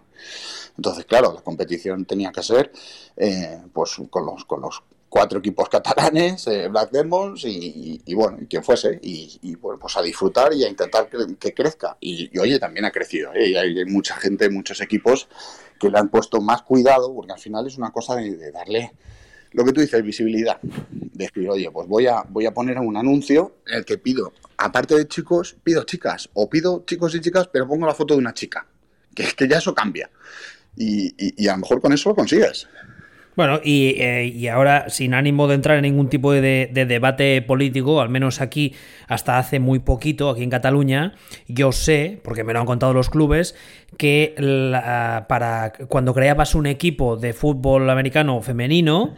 Entonces, claro, la competición tenía que ser eh, pues con los, con los cuatro equipos catalanes, eh, Black Demons y, bueno, y quien fuese, y, bueno, pues a disfrutar y a intentar que, crezca. Y, oye, también ha crecido, ¿eh? hay, mucha gente, muchos equipos que le han puesto más cuidado, porque al final es una cosa de, darle lo que tú dices, visibilidad. Decir, oye, pues voy a, voy a poner un anuncio en el que pido, aparte de chicos, pido chicas, o pido chicos y chicas, pero pongo la foto de una chica. Que es que ya eso cambia. Y, y, a lo mejor con eso lo consigues. Bueno, y, eh, y, ahora, sin ánimo de entrar en ningún tipo de, de, debate político, al menos aquí, hasta hace muy poquito, aquí en Cataluña, yo sé, porque me lo han contado los clubes, que para cuando creabas un equipo de fútbol americano femenino,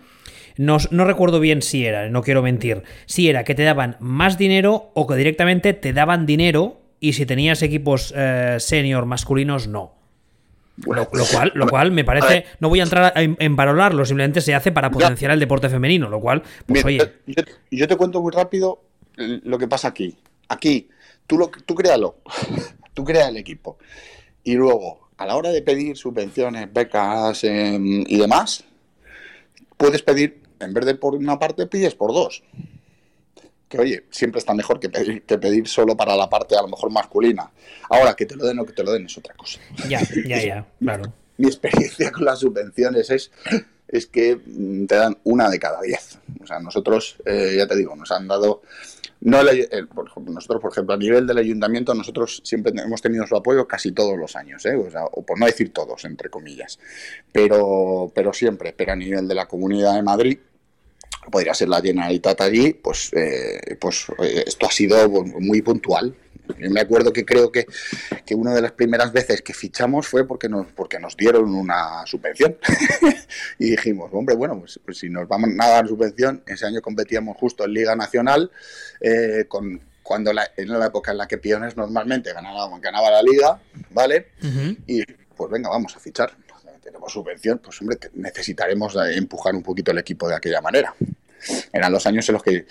no, no, recuerdo bien si era, no quiero mentir, si era que te daban más dinero o que directamente te daban dinero y si tenías equipos eh, senior masculinos, no. Bueno, lo, cual, lo cual me parece, no voy a entrar a embarolarlo, simplemente se hace para potenciar el deporte femenino, lo cual, pues oye. Yo, yo, te cuento muy rápido lo que pasa aquí. Aquí, tú, lo, tú créalo, tú crea el equipo. Y luego, a la hora de pedir subvenciones, becas eh, y demás, puedes pedir en vez de por una parte, pides por dos. Que oye, siempre está mejor que pedir, que pedir solo para la parte a lo mejor masculina. Ahora, que te lo den o que te lo den es otra cosa. Ya, ya, ya, claro. Mi experiencia con las subvenciones es, es que te dan una de cada diez. O sea, nosotros, eh, ya te digo, nos han dado no nosotros, por ejemplo, a nivel del ayuntamiento, nosotros siempre hemos tenido su apoyo casi todos los años, ¿eh? o, por no decir todos, entre comillas, pero, pero siempre, pero a nivel de la Comunidad de Madrid, podría ser la Generalitat allí, pues, eh, pues eh, esto ha sido muy puntual. Yo me acuerdo que creo que, que, una de las primeras veces que fichamos fue porque nos, porque nos dieron una subvención. y dijimos, hombre, bueno, pues, pues, si nos vamos a dar subvención, ese año competíamos justo en Liga Nacional, eh, con, cuando la, en la época en la que Piones normalmente ganaba, ganaba la Liga, ¿vale? Y pues venga, vamos a fichar tenemos subvención, pues hombre, necesitaremos empujar un poquito el equipo de aquella manera. Eran los años en los que,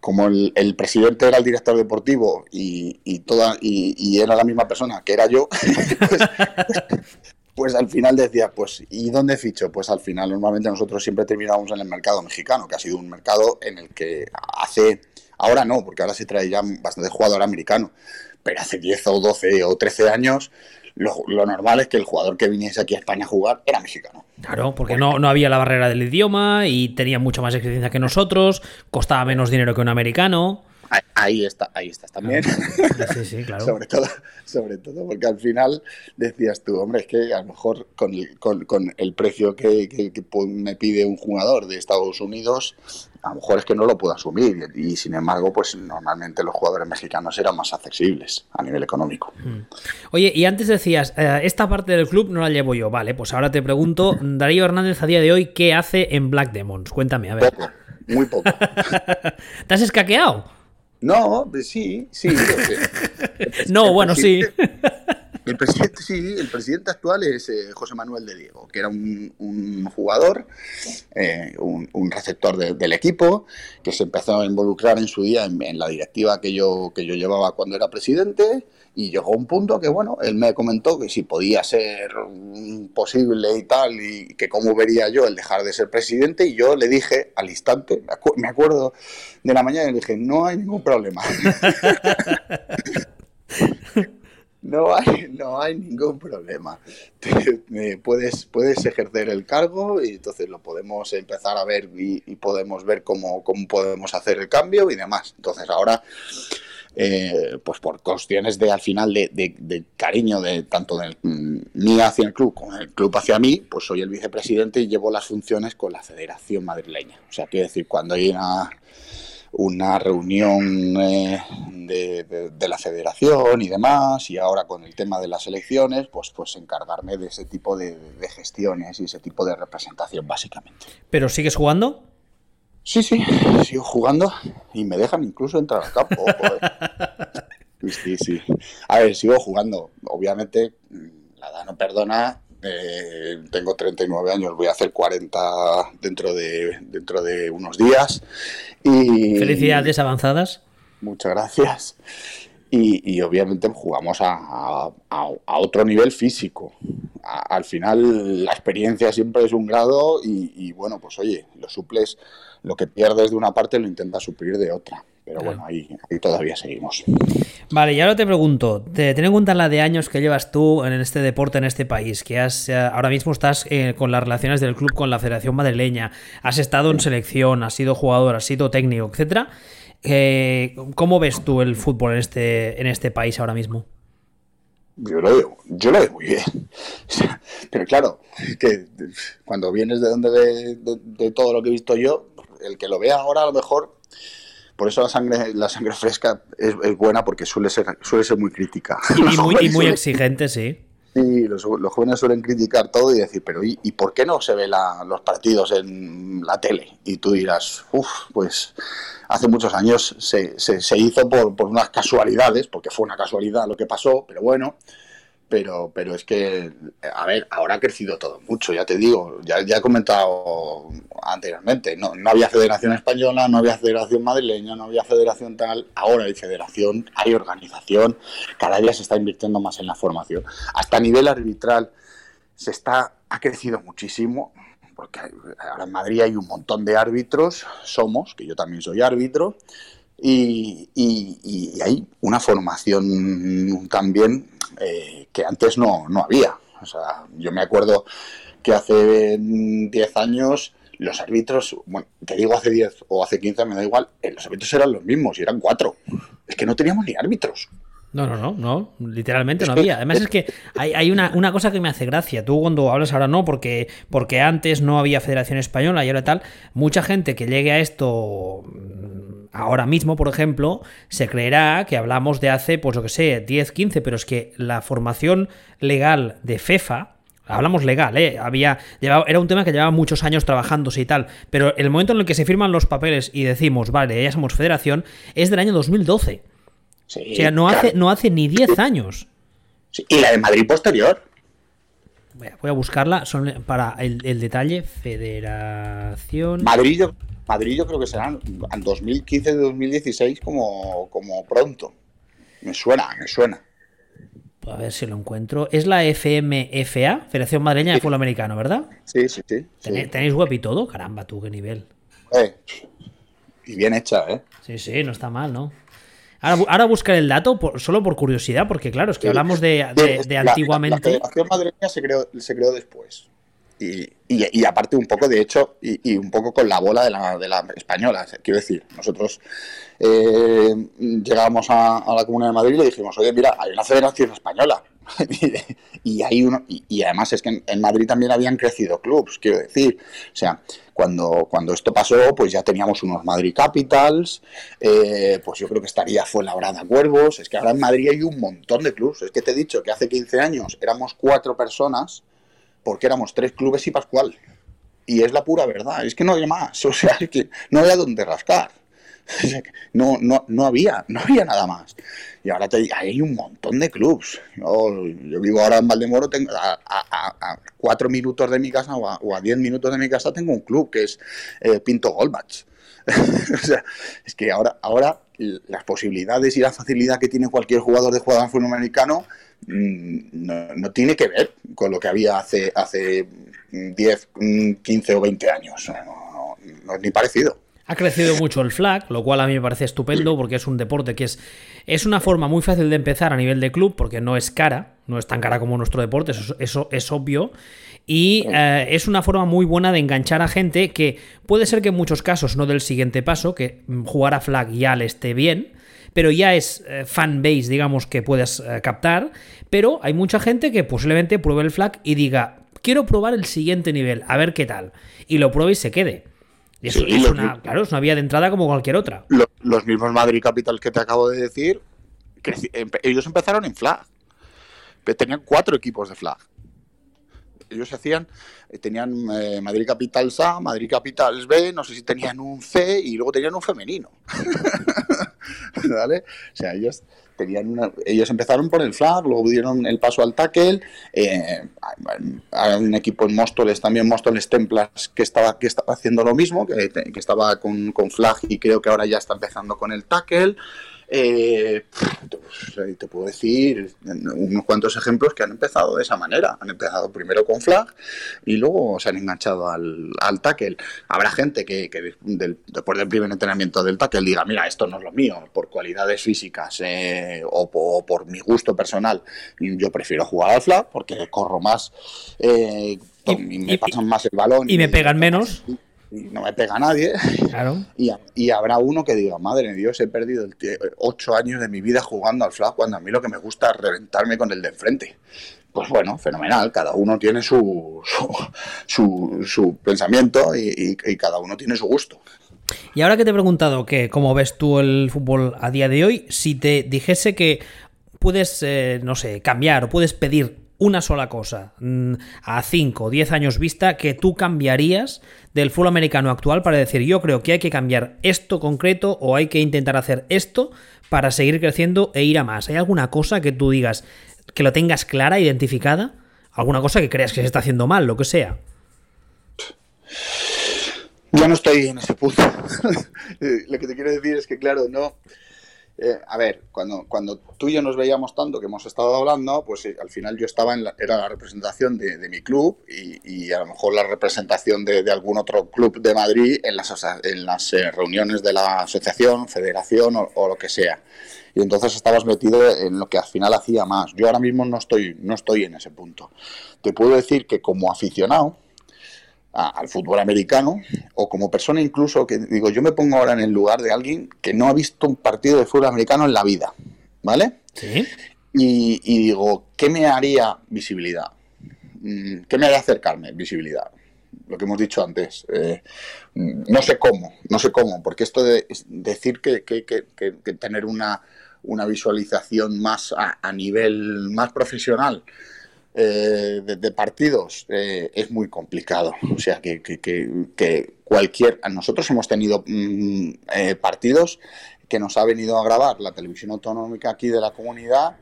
como el, presidente era el director deportivo y, toda, y, era la misma persona que era yo, pues, pues, al final decía, pues, ¿y dónde ficho? Pues al final normalmente nosotros siempre terminábamos en el mercado mexicano, que ha sido un mercado en el que hace, ahora no, porque ahora se trae ya bastante jugador americano, pero hace 10 o 12 o 13 años lo, normal es que el jugador que viniese aquí a España a jugar era mexicano. Claro, porque no, no había la barrera del idioma y tenía mucha más experiencia que nosotros, costaba menos dinero que un americano. Ahí está, ahí estás también. Sí, sí, claro. sobre, todo, sobre todo porque al final decías tú, hombre, es que a lo mejor con el, con, el precio que, me pide un jugador de Estados Unidos, a lo mejor es que no lo puedo asumir. Y, sin embargo, pues normalmente los jugadores mexicanos eran más accesibles a nivel económico. Mm. Oye, y antes decías, eh, esta parte del club no la llevo yo. Vale, pues ahora te pregunto, Darío Hernández a día de hoy, ¿qué hace en Black Demons? Cuéntame, a ver. Poco, muy poco. ¿Te has escaqueado? No, pues sí, sí. no, bueno, sí. El presidente, sí, el presidente actual es eh, José Manuel de Diego, que era un, jugador, eh, un, receptor del equipo, que se empezó a involucrar en su día en, la directiva que yo, que yo llevaba cuando era presidente. Y llegó un punto que, bueno, él me comentó que si podía ser posible y tal, y que cómo vería yo el dejar de ser presidente. Y yo le dije al instante, me acuerdo de la mañana, y le dije, no hay ningún problema. No hay, no hay ningún problema. puedes, puedes ejercer el cargo y entonces lo podemos empezar a ver y, podemos ver cómo, cómo, podemos hacer el cambio y demás. Entonces ahora, eh, pues por cuestiones de al final de, cariño de tanto de mí hacia el club como el club hacia mí, pues soy el vicepresidente y llevo las funciones con la Federación Madrileña. O sea, quiero decir, cuando hay una una reunión eh, de, la federación y demás, y ahora con el tema de las elecciones, pues, pues encargarme de ese tipo de, gestiones y ese tipo de representación, básicamente. ¿Pero sigues jugando? Sí, sí, sigo jugando y me dejan incluso entrar al campo. sí, sí. A ver, sigo jugando. Obviamente, la edad no perdona eh, tengo 39 años, voy a hacer 40 dentro de, dentro de unos días. Y, Felicidades avanzadas. Muchas gracias. Y, obviamente jugamos a, otro nivel físico. al final la experiencia siempre es un grado y, bueno, pues oye, lo suples, lo que pierdes de una parte lo intentas suplir de otra. Pero bueno, ahí, todavía seguimos. Vale, y ahora te pregunto, te, ten en cuenta la de años que llevas tú en este deporte, en este país, que has, eh, ahora mismo estás eh, con las relaciones del club con la Federación Madrileña, has estado en selección, has sido jugador, has sido técnico, etcétera. Eh, ¿Cómo ves tú el fútbol en este, en este país ahora mismo? Yo lo veo, yo lo veo muy bien. Pero claro, que cuando vienes de donde de, todo lo que he visto yo, el que lo vea ahora a lo mejor por eso la sangre, la sangre fresca es, buena porque suele ser, suele ser muy crítica. Y, muy, muy exigente, sí. Sí, los, jóvenes suelen criticar todo y decir, pero ¿y, por qué no se ve los partidos en la tele? Y tú dirás, uff, pues hace muchos años se, se, hizo por, unas casualidades, porque fue una casualidad lo que pasó, pero bueno, pero, pero es que, a ver, ahora ha crecido todo mucho, ya te digo, ya, ya he comentado anteriormente, no, no había federación española, no había federación madrileña, no había federación tal, ahora hay federación, hay organización, cada día se está invirtiendo más en la formación. Hasta a nivel arbitral se está, ha crecido muchísimo, porque ahora en Madrid hay un montón de árbitros, somos, que yo también soy árbitro, y, y, hay una formación también eh, que antes no, no había. O sea, yo me acuerdo que hace 10 años los árbitros, bueno, te digo hace 10 o hace 15, me da igual, eh, los árbitros eran los mismos y eran cuatro. Es que no teníamos ni árbitros. No, no, no, no, literalmente no había. Además es que hay, una, una, cosa que me hace gracia. Tú cuando hablas ahora no, porque, porque antes no había Federación Española y ahora tal, mucha gente que llegue a esto mm, ahora mismo, por ejemplo, se creerá que hablamos de hace, pues lo que sé, 10, 15, pero es que la formación legal de FEFA, hablamos legal, ¿eh? Había, era un tema que llevaba muchos años trabajándose y tal, pero el momento en el que se firman los papeles y decimos, vale, ya somos federación, es del año 2012 o sea, no, hace, no hace ni 10 años. y la de Madrid posterior. Voy a, buscarla son para el, detalle. Federación. Madrid yo, Madrid yo creo que serán en 2015-2016 como, como pronto. Me suena, me suena. A ver si lo encuentro. Es la FMFA, Federación Madrileña de Fútbol Americano, ¿verdad? Sí, sí, sí. ¿Tenéis, web y todo? Caramba, tú, qué nivel. Eh, y bien hecha, ¿eh? Sí, sí, no está mal, ¿no? Ahora, buscar el dato solo por curiosidad, porque claro, es que hablamos de, antiguamente. La, Federación Madrileña se creó, se creó después. Y, aparte un poco, de hecho, y, un poco con la bola de la, de la española. Quiero decir, nosotros eh, llegamos a, la Comunidad de Madrid y le dijimos, oye, mira, hay una federación española. y, hay uno, y, además es que en, Madrid también habían crecido clubs, quiero decir. O sea, cuando, cuando esto pasó, pues ya teníamos unos Madrid Capitals, eh, pues yo creo que estaría Fuenlabrada Cuervos. Es que ahora en Madrid hay un montón de clubs. Es que te he dicho que hace 15 años éramos cuatro personas porque éramos tres clubes y Pascual. Y es la pura verdad, es que no había más, o sea, es que no había donde rascar. No, no, no había, no había nada más. Y ahora te, hay un montón de clubs. Yo, vivo ahora en Valdemoro, tengo, a, cuatro minutos de mi casa o a, diez minutos de mi casa tengo un club que es eh, Pinto Goldbach. o sea, es que ahora, ahora las posibilidades y la facilidad que tiene cualquier jugador de jugador fútbol americano mm, no, tiene que ver con lo que había hace, hace 10, 15 o 20 años. no es ni parecido. Ha crecido mucho el flag, lo cual a mí me parece estupendo porque es un deporte que es, es una forma muy fácil de empezar a nivel de club porque no es cara, no es tan cara como nuestro deporte, eso, es obvio. Y eh, es una forma muy buena de enganchar a gente que puede ser que en muchos casos no del siguiente paso, que jugar a flag ya le esté bien, pero ya es eh, fan base, digamos, que puedes eh, captar. Pero hay mucha gente que posiblemente pruebe el flag y diga, quiero probar el siguiente nivel, a ver qué tal. Y lo pruebe y se quede. Y es, una, claro, es una vía de entrada como cualquier otra. Los, mismos Madrid Capital que te acabo de decir, ellos empezaron en flag. Tenían cuatro equipos de flag. Ellos hacían, eh, tenían eh, Madrid Capitals A, Madrid Capitals B, no sé si tenían un C y luego tenían un femenino. O sea, ellos tenían ellos empezaron por el flag, luego dieron el paso al tackle. Eh, hay un equipo en Móstoles, también Móstoles Templas, que estaba, que estaba haciendo lo mismo, que, estaba con, flag y creo que ahora ya está empezando con el tackle. Eh, te puedo decir unos cuantos ejemplos que han empezado de esa manera. Han empezado primero con flag y luego se han enganchado al, al tackle. Habrá gente que, después del primer entrenamiento del tackle diga, mira, esto no es lo mío, por cualidades físicas eh, o, por, mi gusto personal, yo prefiero jugar al flag porque corro más, eh, y, me pasan más el balón. Y, me pegan menos no me pega nadie. Claro. Y, habrá uno que diga, madre de Dios, he perdido ocho años de mi vida jugando al flag cuando a mí lo que me gusta es reventarme con el de enfrente. Pues bueno, fenomenal, cada uno tiene su, su, pensamiento y, cada uno tiene su gusto. Y ahora que te he preguntado que cómo ves tú el fútbol a día de hoy, si te dijese que puedes, eh, no sé, cambiar o puedes pedir una sola cosa mm, a 5 o 10 años vista que tú cambiarías del fútbol americano actual para decir yo creo que hay que cambiar esto concreto o hay que intentar hacer esto para seguir creciendo e ir a más? ¿Hay alguna cosa que tú digas que lo tengas clara, identificada? ¿Alguna cosa que creas que se está haciendo mal, lo que sea? Yo no estoy en ese punto. lo que te quiero decir es que, claro, no eh, a ver, cuando, cuando tú y yo nos veíamos tanto que hemos estado hablando, pues al final yo estaba en la, era la representación de, mi club y, a lo mejor la representación de, algún otro club de Madrid en las, en las eh, reuniones de la asociación, federación o, lo que sea. Y entonces estabas metido en lo que al final hacía más. Yo ahora mismo no estoy, no estoy en ese punto. Te puedo decir que como aficionado, al fútbol americano o como persona incluso que digo, yo me pongo ahora en el lugar de alguien que no ha visto un partido de fútbol americano en la vida, ¿vale? Sí. Y, digo, ¿qué me haría visibilidad? Mm, ¿Qué me haría acercarme? Visibilidad. Lo que hemos dicho antes. Eh, no sé cómo, no sé cómo, porque esto de decir que, que, que, que tener una, una visualización más a nivel más profesional, eh, de, partidos eh, es muy complicado. O sea, que, que, cualquier... Nosotros hemos tenido mm, eh, partidos que nos ha venido a grabar la televisión autonómica aquí de la comunidad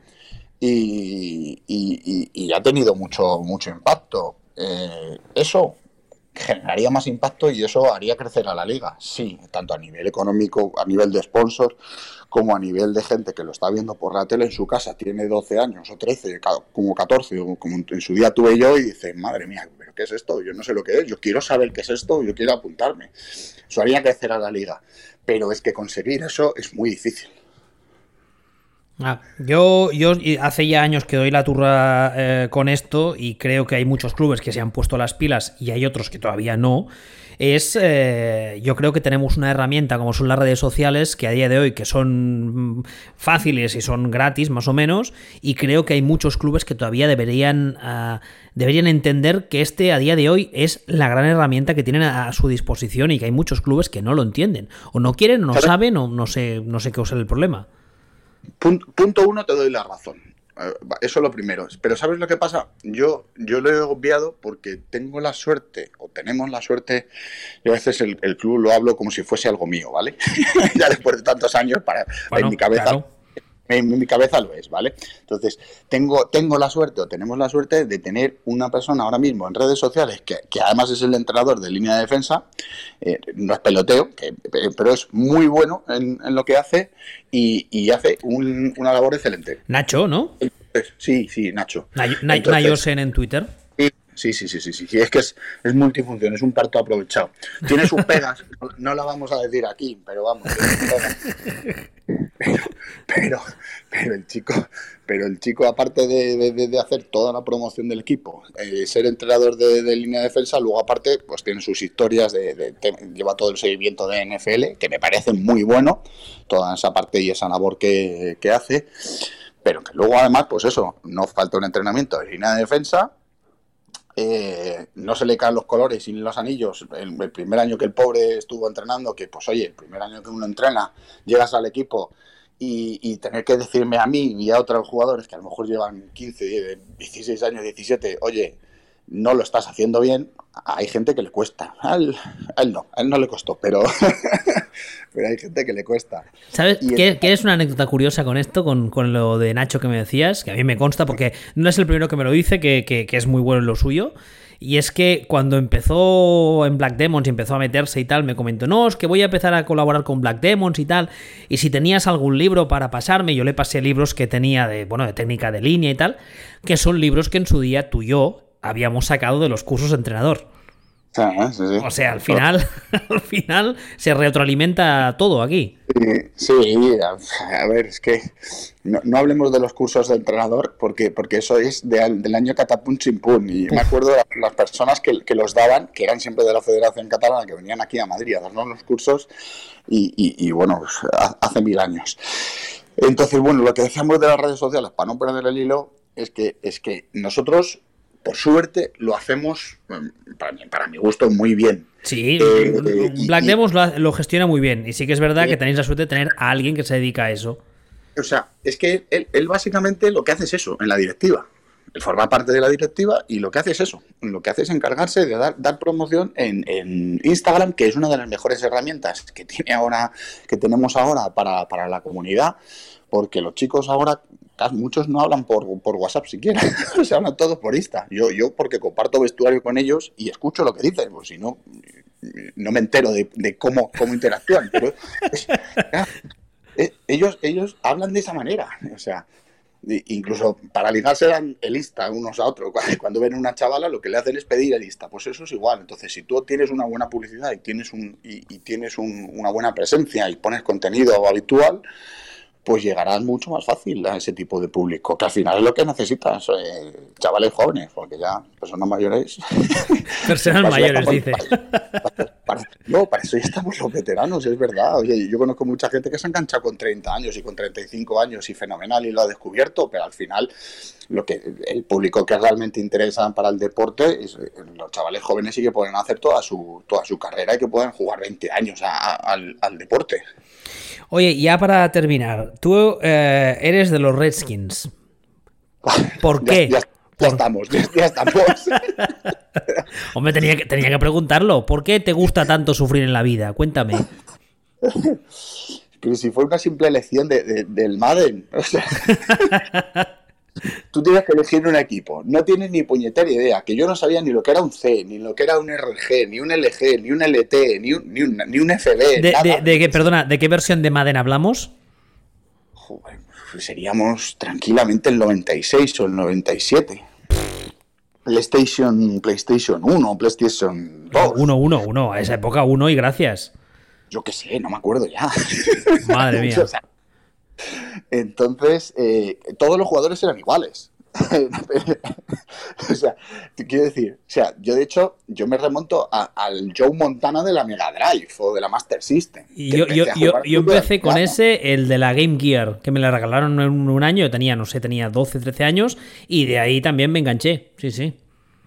y, y, ha tenido mucho, mucho impacto. eso generaría más impacto y eso haría crecer a la liga, sí, tanto a nivel económico, a nivel de sponsors, como a nivel de gente que lo está viendo por la tele en su casa, tiene 12 años o 13, como 14, como en su día tuve yo, y dice, madre mía, ¿pero qué es esto? Yo no sé lo que es, yo quiero saber qué es esto, yo quiero apuntarme. Eso haría crecer a la liga, pero es que conseguir eso es muy difícil. Ah, yo, yo hace ya años que doy la turra eh, con esto y creo que hay muchos clubes que se han puesto las pilas y hay otros que todavía no. Es, eh, yo creo que tenemos una herramienta como son las redes sociales que a día de hoy que son mm, fáciles y son gratis más o menos y creo que hay muchos clubes que todavía deberían, ah, deberían entender que este a día de hoy es la gran herramienta que tienen a, su disposición y que hay muchos clubes que no lo entienden o no quieren, o no saben o no sé, no sé qué es el problema. Punto, uno, te doy la razón. Eh, eso es lo primero. Pero ¿sabes lo que pasa? Yo, yo lo he obviado porque tengo la suerte, o tenemos la suerte, yo a veces el, club lo hablo como si fuese algo mío, ¿vale? ya después de tantos años, para, en mi cabeza en mi cabeza lo es, ¿vale? Entonces, tengo, tengo la suerte o tenemos la suerte de tener una persona ahora mismo en redes sociales que, además es el entrenador de línea de defensa, eh, no es peloteo, pero es muy bueno en, lo que hace y, hace una labor excelente. Nacho, ¿no? Sí, sí, Nacho. Nayosen en Twitter. Sí, sí, sí, sí, sí, Es que es, es multifunción, es un parto aprovechado. Tiene sus pegas, no la vamos a decir aquí, pero vamos. Pero, pero, el chico, pero el chico, aparte de, hacer toda la promoción del equipo, eh, ser entrenador de, línea de defensa, luego aparte, pues tiene sus historias de, lleva todo el seguimiento de NFL, que me parece muy bueno, toda esa parte y esa labor que, que hace. Pero que luego además, pues eso, no falta un entrenamiento de línea de defensa, eh, no se le caen los colores y los anillos. El, primer año que el pobre estuvo entrenando, que pues oye, el primer año que uno entrena, llegas al equipo y, tener que decirme a mí y a otros jugadores que a lo mejor llevan 15, 16 años, 17, oye, no lo estás haciendo bien, hay gente que le cuesta. A él, no, a él no le costó, pero, pero hay gente que le cuesta. ¿Sabes? ¿Quieres una anécdota curiosa con esto, con, lo de Nacho que me decías? Que a mí me consta porque no es el primero que me lo dice, que, es muy bueno en lo suyo. Y es que cuando empezó en Black Demons y empezó a meterse y tal, me comentó, no, es que voy a empezar a colaborar con Black Demons y tal. Y si tenías algún libro para pasarme, yo le pasé libros que tenía de, bueno, de técnica de línea y tal, que son libros que en su día tú y yo habíamos sacado de los cursos de entrenador. O sea, al final, al final se retroalimenta todo aquí. Sí, a ver, es que no, hablemos de los cursos de entrenador porque, porque eso es del año catapum chimpún. Y me acuerdo de las personas que, los daban, que eran siempre de la Federación Catalana, que venían aquí a Madrid a darnos los cursos y, bueno, pues, hace mil años. Entonces, bueno, lo que decíamos de las redes sociales, para no perder el hilo, es que, es que nosotros por suerte, lo hacemos, mm, para mi, gusto, muy bien. Sí, eh, Black Devils lo, gestiona muy bien. Y sí que es verdad que tenéis la suerte de tener a alguien que se dedica a eso. O sea, es que él, básicamente lo que hace es eso, en la directiva. Él forma parte de la directiva y lo que hace es eso. Lo que hace es encargarse de dar, dar promoción en, en, Instagram, que es una de las mejores herramientas que tiene ahora, que tenemos ahora para, para la comunidad porque los chicos ahora, muchos no hablan por, WhatsApp siquiera, se hablan todos por Insta. Yo, yo porque comparto vestuario con ellos y escucho lo que dicen, pues si no, no me entero de, cómo, cómo interactúan. Pero eh, ellos, ellos hablan de esa manera, o sea, incluso dan el Insta unos a otros. Cuando ven una chavala, lo que le hacen es pedir el Insta. Pues eso es igual. Entonces, si tú tienes una buena publicidad y tienes, un, y, tienes una buena presencia y pones contenido habitual, pues llegarás mucho más fácil a ese tipo de público, que al final es lo que necesitas, eh, chavales jóvenes, porque ya personas mayores... Personas mayores, dice. no, para eso ya estamos los veteranos, es verdad. Oye, yo conozco mucha gente que se ha enganchado con 30 años y con 35 años y fenomenal y lo ha descubierto, pero al final lo que el público que realmente interesa para el deporte es eh, los chavales jóvenes y que pueden hacer toda su, toda su carrera y que puedan jugar 20 años al, al deporte. Oye, ya para terminar, tú eh, eres de los Redskins. ¿Por qué? Ya, estamos, ya, estamos. Hombre, tenía que, tenía que preguntarlo. ¿Por qué te gusta tanto sufrir en la vida? Cuéntame. Que si fue una simple elección del Madden. O sea... Tú tienes que elegir un equipo. No tienes ni puñetera idea. Que yo no sabía ni lo que era un C, ni lo que era un RG, ni un LG, ni un LT, ni un, ni un, FB. De, qué, perdona, ¿de qué versión de Madden hablamos? Pues seríamos tranquilamente el 96 o el 97. PlayStation, PlayStation 1, PlayStation 2. 1, 1, 1. A esa época 1 y gracias. Yo qué sé, no me acuerdo ya. Madre mía. Entonces, eh, todos los jugadores eran iguales. o sea, quiero decir, o sea, yo de hecho, yo me remonto al Joe Montana de la Mega Drive o de la Master System. Y yo, empecé con ese, el de la Game Gear, que me la regalaron en un año, tenía, no sé, tenía 12, 13 años, y de ahí también me enganché, sí, sí.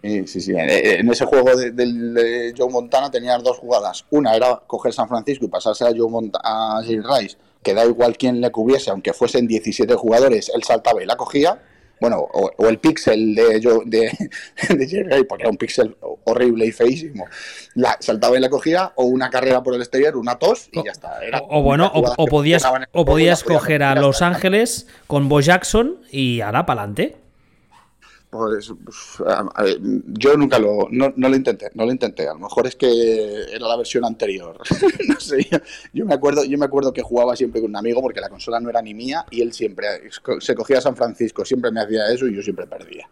Sí, sí, sí. En ese juego de, Joe Montana tenías dos jugadas. Una era coger San Francisco y pasarse a Joe Montana, a Rice que da igual quién le cubiese, aunque fuesen 17 jugadores, él saltaba y la cogía. Bueno, o, el pixel de, yo, de, de porque era un pixel horrible y feísimo, la, saltaba y la cogía, o una carrera por el exterior, una tos y ya está. o, bueno, o, podías, o podías coger a Los Ángeles con Bo Jackson y la para adelante. Pues, yo nunca lo, no, lo intenté, no lo intenté. A lo mejor es que era la versión anterior. no sé, me acuerdo, yo me acuerdo que jugaba siempre con un amigo porque la consola no era ni mía y él siempre se cogía a San Francisco, siempre me hacía eso y yo siempre perdía.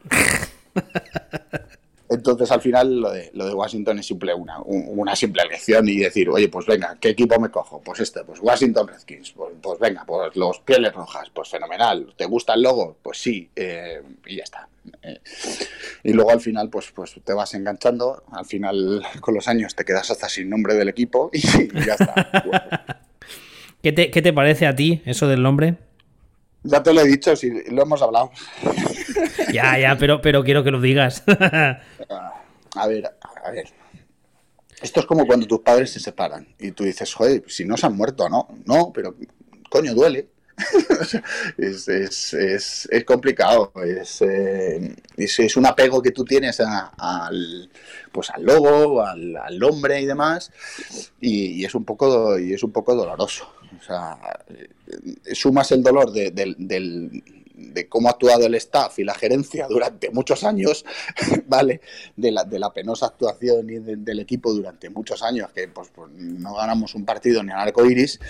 Entonces, al final, lo de, lo de Washington es simple una, una simple elección y decir, oye, pues venga, ¿qué equipo me cojo? Pues este, pues Washington Redskins, pues, pues venga, pues los pieles rojas, pues fenomenal. ¿Te gusta el logo? Pues sí, eh, y ya está. Eh, y luego al final, pues, pues te vas enganchando, al final con los años te quedas hasta sin nombre del equipo y, ya está. ¿Qué, te, ¿Qué te parece a ti eso del nombre? Ya te lo he dicho, si lo hemos hablado. Ya, ya, pero, pero quiero que lo digas. A ver, a ver. Esto es como cuando tus padres se separan y tú dices, joder, si no se han muerto, ¿no? No, pero coño, duele. es, es, es, es, complicado, es, eh, es, un apego que tú tienes al, pues al logo, al, al hombre y demás, y, es un poco, y es un poco doloroso. O sea, sumas el dolor del, de, cómo ha actuado el staff y la gerencia durante muchos años, ¿vale? De la, de la penosa actuación y del equipo durante muchos años, que pues, pues, no ganamos un partido ni al arco iris,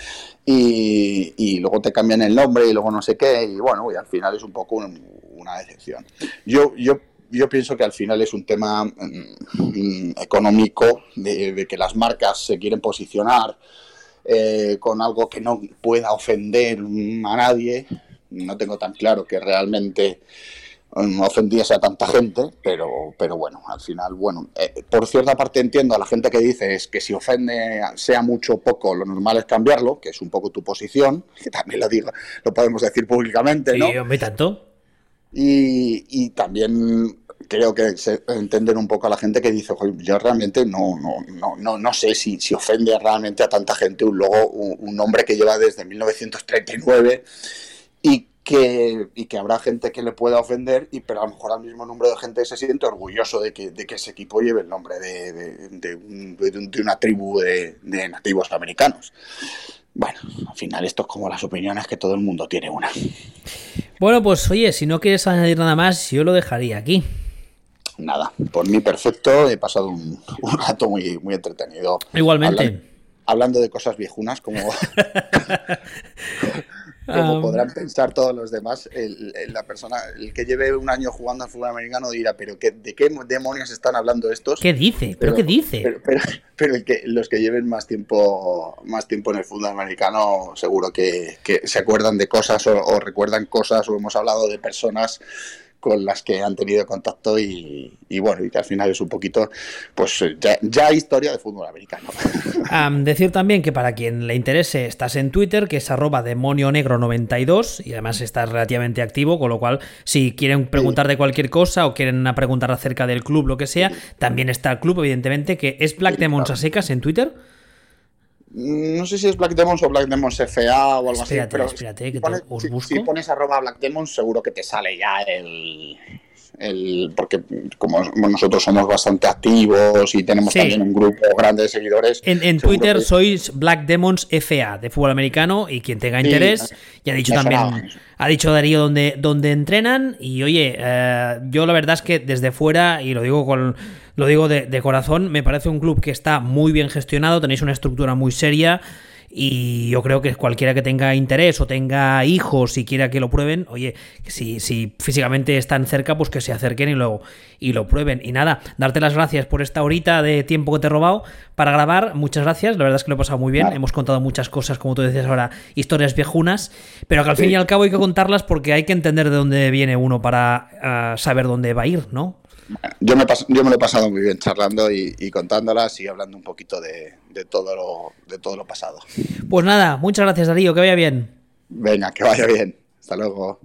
y, y, luego te cambian el nombre y luego no sé qué, y bueno, y al final es un poco una decepción. Yo, yo yo pienso que al final es un tema mm, económico, de, que las marcas se quieren posicionar eh, con algo que no pueda ofender a nadie. No tengo tan claro que realmente mm, ofendiese a tanta gente, pero, pero bueno, al final, bueno, eh, por cierta parte entiendo a la gente que dice es que si ofende, sea mucho o poco, lo normal es cambiarlo, que es un poco tu posición, que también lo digo, lo podemos decir públicamente, ¿no? Sí, tanto. Y, y, también creo que se, entender un poco a la gente que dice, yo realmente no, no, no, no, no sé si, si ofende realmente a tanta gente un logo, un, nombre que lleva desde 1939 y que, y que habrá gente que le pueda ofender, y pero a lo mejor al mismo número de gente se siente orgulloso de que, de que ese equipo lleve el nombre de, de, de, una tribu de, nativos americanos. Bueno, al final esto es como las opiniones que todo el mundo tiene una. Bueno, pues oye, si no quieres añadir nada más, yo lo dejaría aquí nada, por mí perfecto, he pasado un, rato muy, muy entretenido. Igualmente. Hablando, de cosas viejunas, como, como podrán pensar todos los demás, el, la persona, el que lleve un año jugando al fútbol americano dirá, pero qué, ¿de qué demonios están hablando estos? ¿Qué dice? ¿Pero, qué dice? Pero, el que, los que lleven más tiempo, más tiempo en el fútbol americano seguro que, se acuerdan de cosas o recuerdan cosas o hemos hablado de personas con las que han tenido contacto y, bueno, y que al final es un poquito, pues ya, historia de fútbol americano. decir también que para quien le interese, estás en Twitter, que es arroba demonio negro 92 y además estás relativamente activo, con lo cual si quieren preguntar de cualquier cosa o quieren preguntar acerca del club, lo que sea, también está el club, evidentemente, que es Black Demons a secas en Twitter. No sé si es Black Demons o Black Demons FA o algo así. Pero espérate, que te, os busco. Si, pones arroba Black Demons, seguro que te sale ya el, el, porque como nosotros somos bastante activos y tenemos también un grupo grande de seguidores. En, Twitter sois Black Demons FA de fútbol americano y quien tenga interés, ya ha dicho también, ha dicho Darío donde, donde entrenan y oye, eh, yo la verdad es que desde fuera, y lo digo con lo digo de, corazón, me parece un club que está muy bien gestionado, tenéis una estructura muy seria. Y yo creo que cualquiera que tenga interés o tenga hijos y quiera que lo prueben, oye, si, si físicamente están cerca, pues que se acerquen y lo, y lo prueben. Y nada, darte las gracias por esta horita de tiempo que te he robado para grabar. Muchas gracias, la verdad es que lo he pasado muy bien. Hemos contado muchas cosas, como tú decías ahora, historias viejunas, pero que al fin y al cabo hay que contarlas porque hay que entender de dónde viene uno para ah, saber dónde va a ir, ¿no? Yo, me yo me lo he pasado muy bien charlando y, contándolas y hablando un poquito de, todo lo, de todo lo pasado. Pues nada, muchas gracias Darío, que vaya bien. Venga, que vaya bien. Hasta luego.